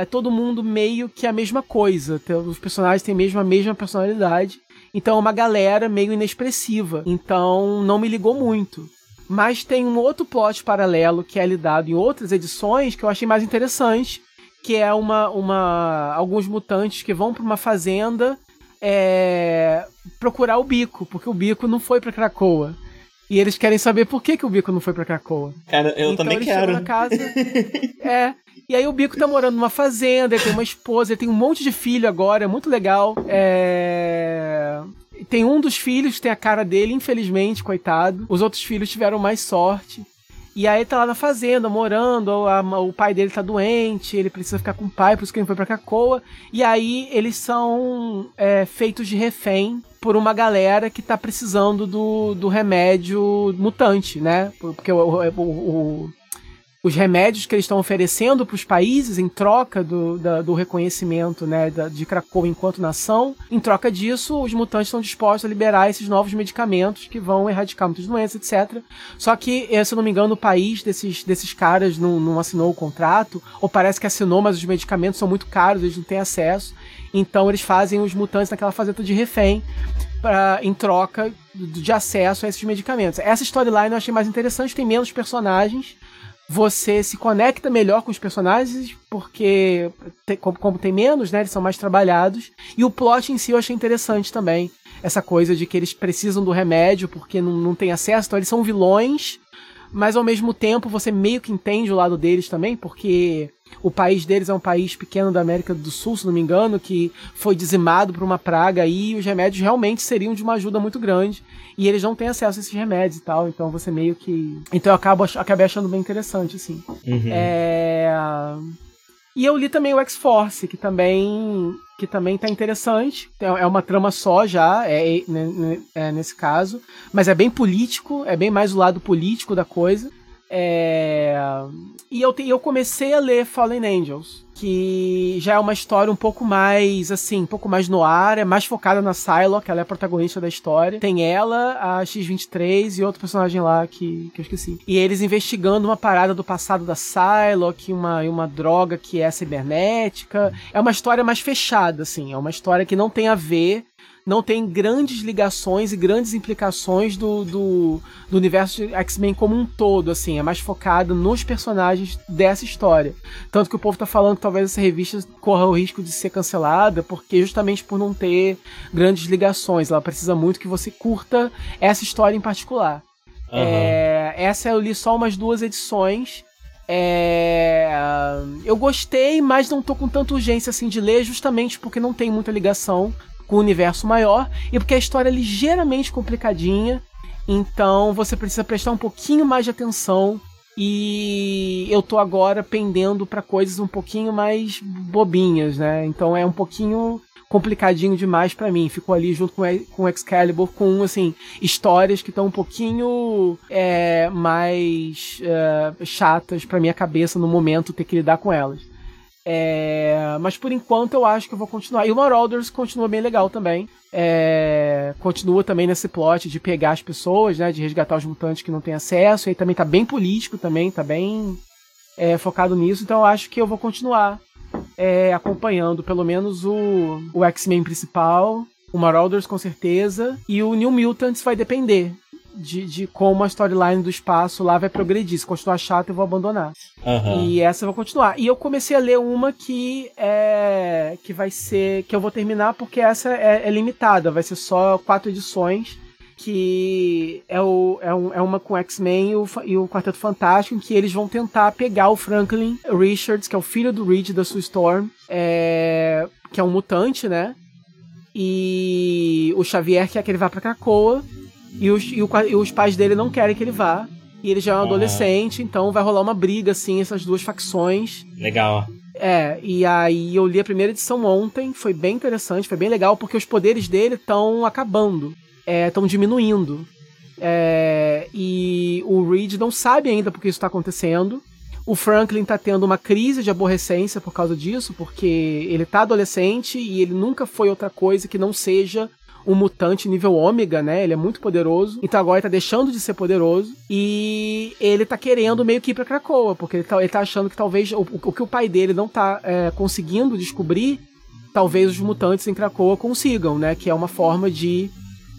é todo mundo meio que a mesma coisa. Os personagens têm mesmo a mesma personalidade. Então é uma galera meio inexpressiva. Então não me ligou muito. Mas tem um outro plot paralelo que é lidado em outras edições que eu achei mais interessante, que é uma, uma alguns mutantes que vão para uma fazenda é, procurar o bico, porque o bico não foi para Krakoa. E eles querem saber por que, que o bico não foi para Krakoa. Cara, eu então, também quero. Na casa, é. E aí o Bico tá morando numa fazenda, ele tem uma esposa, ele tem um monte de filho agora, é muito legal. É... Tem um dos filhos tem a cara dele, infelizmente, coitado. Os outros filhos tiveram mais sorte. E aí tá lá na fazenda, morando, a, o pai dele tá doente, ele precisa ficar com o pai, por isso que ele foi pra Cacoa. E aí eles são é, feitos de refém por uma galera que tá precisando do, do remédio mutante, né? Porque o, o, o os remédios que eles estão oferecendo para os países em troca do, da, do reconhecimento né, da, de Krakow enquanto nação. Em troca disso, os mutantes estão dispostos a liberar esses novos medicamentos que vão erradicar muitas doenças, etc. Só que, eh, se eu não me engano, o país desses, desses caras não, não assinou o contrato, ou parece que assinou, mas os medicamentos são muito caros, eles não têm acesso. Então eles fazem os mutantes naquela fazenda de refém pra, em troca de acesso a esses medicamentos. Essa storyline eu achei mais interessante, tem menos personagens você se conecta melhor com os personagens, porque tem, como, como, tem menos, né? Eles são mais trabalhados. E o plot em si eu achei interessante também. Essa coisa de que eles precisam do remédio porque não, não tem acesso, então eles são vilões, mas ao mesmo tempo você meio que entende o lado deles também, porque o país deles é um país pequeno da América do Sul, se não me engano, que foi dizimado por uma praga e os remédios realmente seriam de uma ajuda muito grande. E eles não têm acesso a esses remédios e tal, então você meio que. Então eu acabo, acabei achando bem interessante, assim. Uhum. É. E eu li também o X-Force, que também que também tá interessante. É, é uma trama só já, é, é, é, nesse caso. Mas é bem político, é bem mais o lado político da coisa. É... E eu, te, eu comecei a ler Fallen Angels, que já é uma história um pouco mais, assim, um pouco mais no ar, é mais focada na Psylocke, ela é a protagonista da história. Tem ela, a X-23 e outro personagem lá que, que eu esqueci. E eles investigando uma parada do passado da Psylocke, uma, uma droga que é cibernética. É uma história mais fechada, assim, é uma história que não tem a ver não tem grandes ligações e grandes implicações do, do, do universo de X-Men como um todo, assim, é mais focado nos personagens dessa história. Tanto que o povo tá falando que talvez essa revista corra o risco de ser cancelada, porque justamente por não ter grandes ligações, ela precisa muito que você curta essa história em particular. Uhum. É, essa eu li só umas duas edições. É... Eu gostei, mas não tô com tanta urgência assim de ler, justamente porque não tem muita ligação com o universo maior e porque a história é ligeiramente complicadinha, então você precisa prestar um pouquinho mais de atenção e eu tô agora pendendo para coisas um pouquinho mais bobinhas, né? Então é um pouquinho complicadinho demais para mim. Ficou ali junto com, com Excalibur com assim histórias que estão um pouquinho é, mais é, chatas para minha cabeça no momento ter que lidar com elas. É, mas por enquanto eu acho que eu vou continuar. E o Marauders continua bem legal também. É, continua também nesse plot de pegar as pessoas, né? De resgatar os mutantes que não têm acesso. E também tá bem político também, tá bem é, focado nisso. Então eu acho que eu vou continuar é, acompanhando pelo menos o, o X-Men principal. O Marauders com certeza. E o New Mutants vai depender de, de como a storyline do espaço lá vai progredir. Se continuar chato, eu vou abandonar. Uhum. E essa eu vou continuar. E eu comecei a ler uma que é. que vai ser. que eu vou terminar porque essa é, é limitada. Vai ser só quatro edições. Que é, o, é, um, é uma com X-Men e o, e o Quarteto Fantástico, em que eles vão tentar pegar o Franklin Richards, que é o filho do Reed da Sue Storm, é, que é um mutante, né? E o Xavier quer que ele vá pra Krakoa e os, e, o, e os pais dele não querem que ele vá. E ele já é um adolescente, então vai rolar uma briga, assim, essas duas facções. Legal. É, e aí eu li a primeira edição ontem, foi bem interessante, foi bem legal, porque os poderes dele estão acabando, estão é, diminuindo. É, e o Reed não sabe ainda porque isso está acontecendo. O Franklin tá tendo uma crise de aborrecência por causa disso, porque ele tá adolescente e ele nunca foi outra coisa que não seja um mutante nível ômega, né? Ele é muito poderoso. Então agora ele tá deixando de ser poderoso. E ele tá querendo meio que ir pra Krakoa, porque ele tá, ele tá achando que talvez o, o que o pai dele não tá é, conseguindo descobrir, talvez os mutantes em Krakoa consigam, né? Que é uma forma de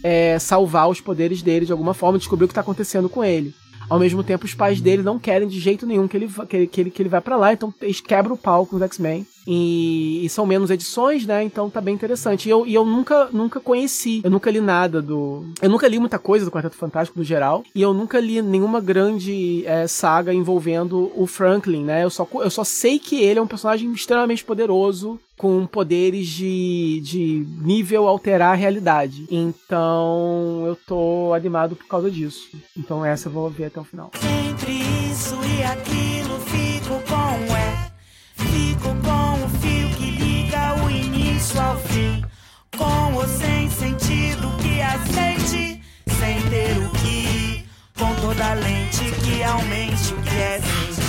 é, salvar os poderes dele de alguma forma, descobrir o que tá acontecendo com ele. Ao mesmo tempo, os pais dele não querem de jeito nenhum que ele, que ele, que ele, que ele vá para lá, então eles quebram o pau com os X-Men. E, e, são menos edições, né? Então tá bem interessante. E eu, e eu nunca, nunca conheci, eu nunca li nada do. Eu nunca li muita coisa do Quarteto Fantástico no geral. E eu nunca li nenhuma grande é, saga envolvendo o Franklin, né? Eu só, eu só sei que ele é um personagem extremamente poderoso, com poderes de, de nível alterar a realidade. Então eu tô animado por causa disso. Então essa eu vou ver até o final. Entre isso e aquilo, fico Sem sentido que aceite, sem ter o que. Com toda lente que aumente o que é sentir.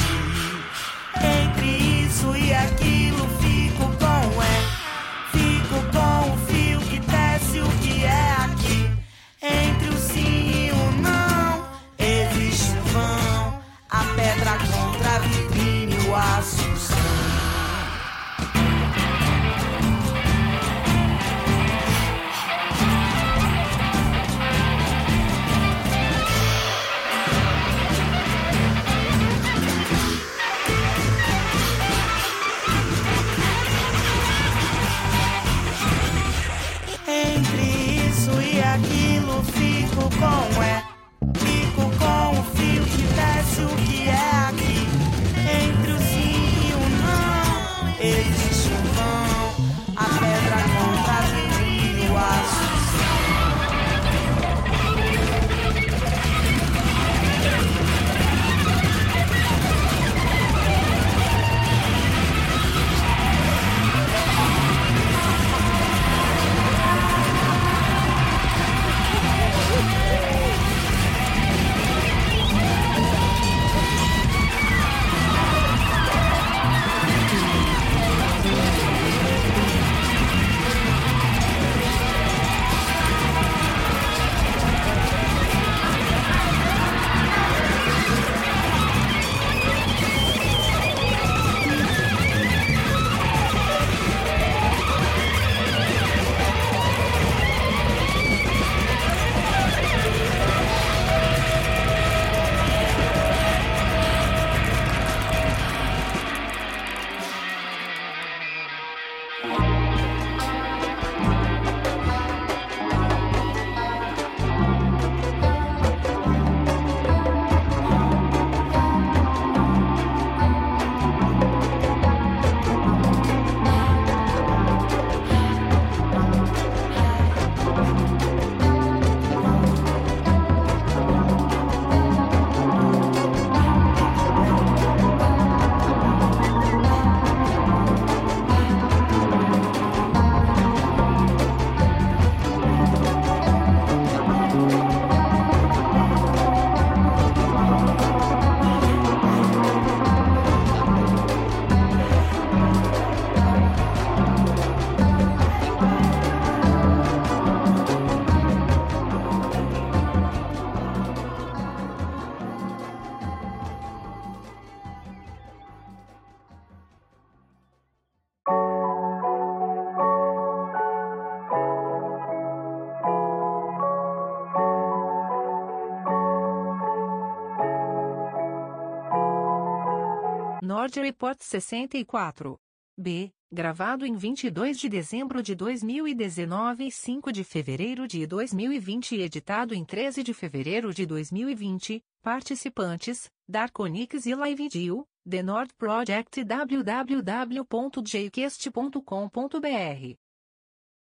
Nord Report 64. B. Gravado em 22 de dezembro de 2019 e 5 de fevereiro de 2020 e editado em 13 de fevereiro de 2020. Participantes: Darkonix e LiveDeal, The Nord Project www.jcast.com.br.